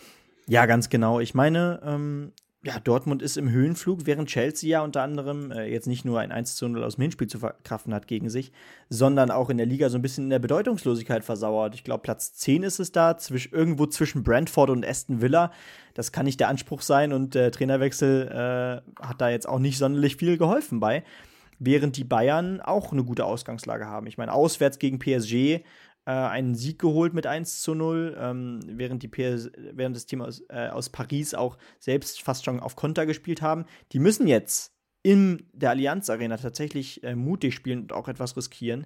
Ja, ganz genau. Ich meine, ähm, ja, Dortmund ist im Höhenflug, während Chelsea ja unter anderem äh, jetzt nicht nur ein 1 zu 0 aus dem Hinspiel zu verkraften hat gegen sich, sondern auch in der Liga so ein bisschen in der Bedeutungslosigkeit versauert. Ich glaube, Platz 10 ist es da, zwisch irgendwo zwischen Brentford und Aston Villa. Das kann nicht der Anspruch sein und der Trainerwechsel äh, hat da jetzt auch nicht sonderlich viel geholfen bei. Während die Bayern auch eine gute Ausgangslage haben. Ich meine, auswärts gegen PSG äh, einen Sieg geholt mit 1 zu 0, ähm, während, die PS, während das Team aus, äh, aus Paris auch selbst fast schon auf Konter gespielt haben. Die müssen jetzt in der Allianz Arena tatsächlich äh, mutig spielen und auch etwas riskieren.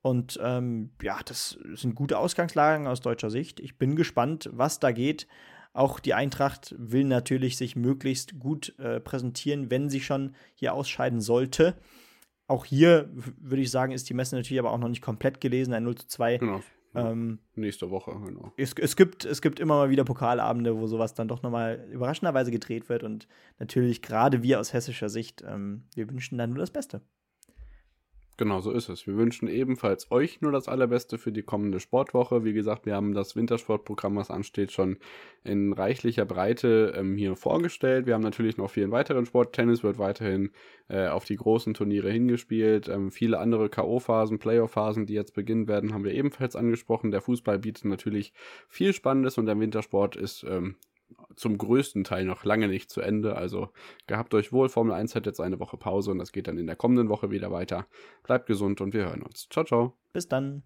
Und ähm, ja, das sind gute Ausgangslagen aus deutscher Sicht. Ich bin gespannt, was da geht. Auch die Eintracht will natürlich sich möglichst gut äh, präsentieren, wenn sie schon hier ausscheiden sollte auch hier würde ich sagen, ist die Messe natürlich aber auch noch nicht komplett gelesen, ein 0 zu 2. Genau. Ähm, Nächste Woche, genau. Es, es, gibt, es gibt immer mal wieder Pokalabende, wo sowas dann doch nochmal überraschenderweise gedreht wird. Und natürlich, gerade wir aus hessischer Sicht, ähm, wir wünschen dann nur das Beste. Genau, so ist es. Wir wünschen ebenfalls euch nur das Allerbeste für die kommende Sportwoche. Wie gesagt, wir haben das Wintersportprogramm, was ansteht, schon in reichlicher Breite ähm, hier vorgestellt. Wir haben natürlich noch vielen weiteren Sport. Tennis wird weiterhin äh, auf die großen Turniere hingespielt. Ähm, viele andere K.O.-Phasen, Playoff-Phasen, die jetzt beginnen werden, haben wir ebenfalls angesprochen. Der Fußball bietet natürlich viel Spannendes und der Wintersport ist ähm, zum größten Teil noch lange nicht zu Ende. Also gehabt euch wohl. Formel 1 hat jetzt eine Woche Pause und das geht dann in der kommenden Woche wieder weiter. Bleibt gesund und wir hören uns. Ciao, ciao. Bis dann.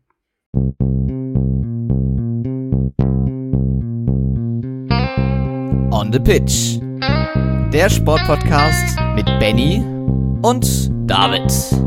On the Pitch. Der Sportpodcast mit Benny und David.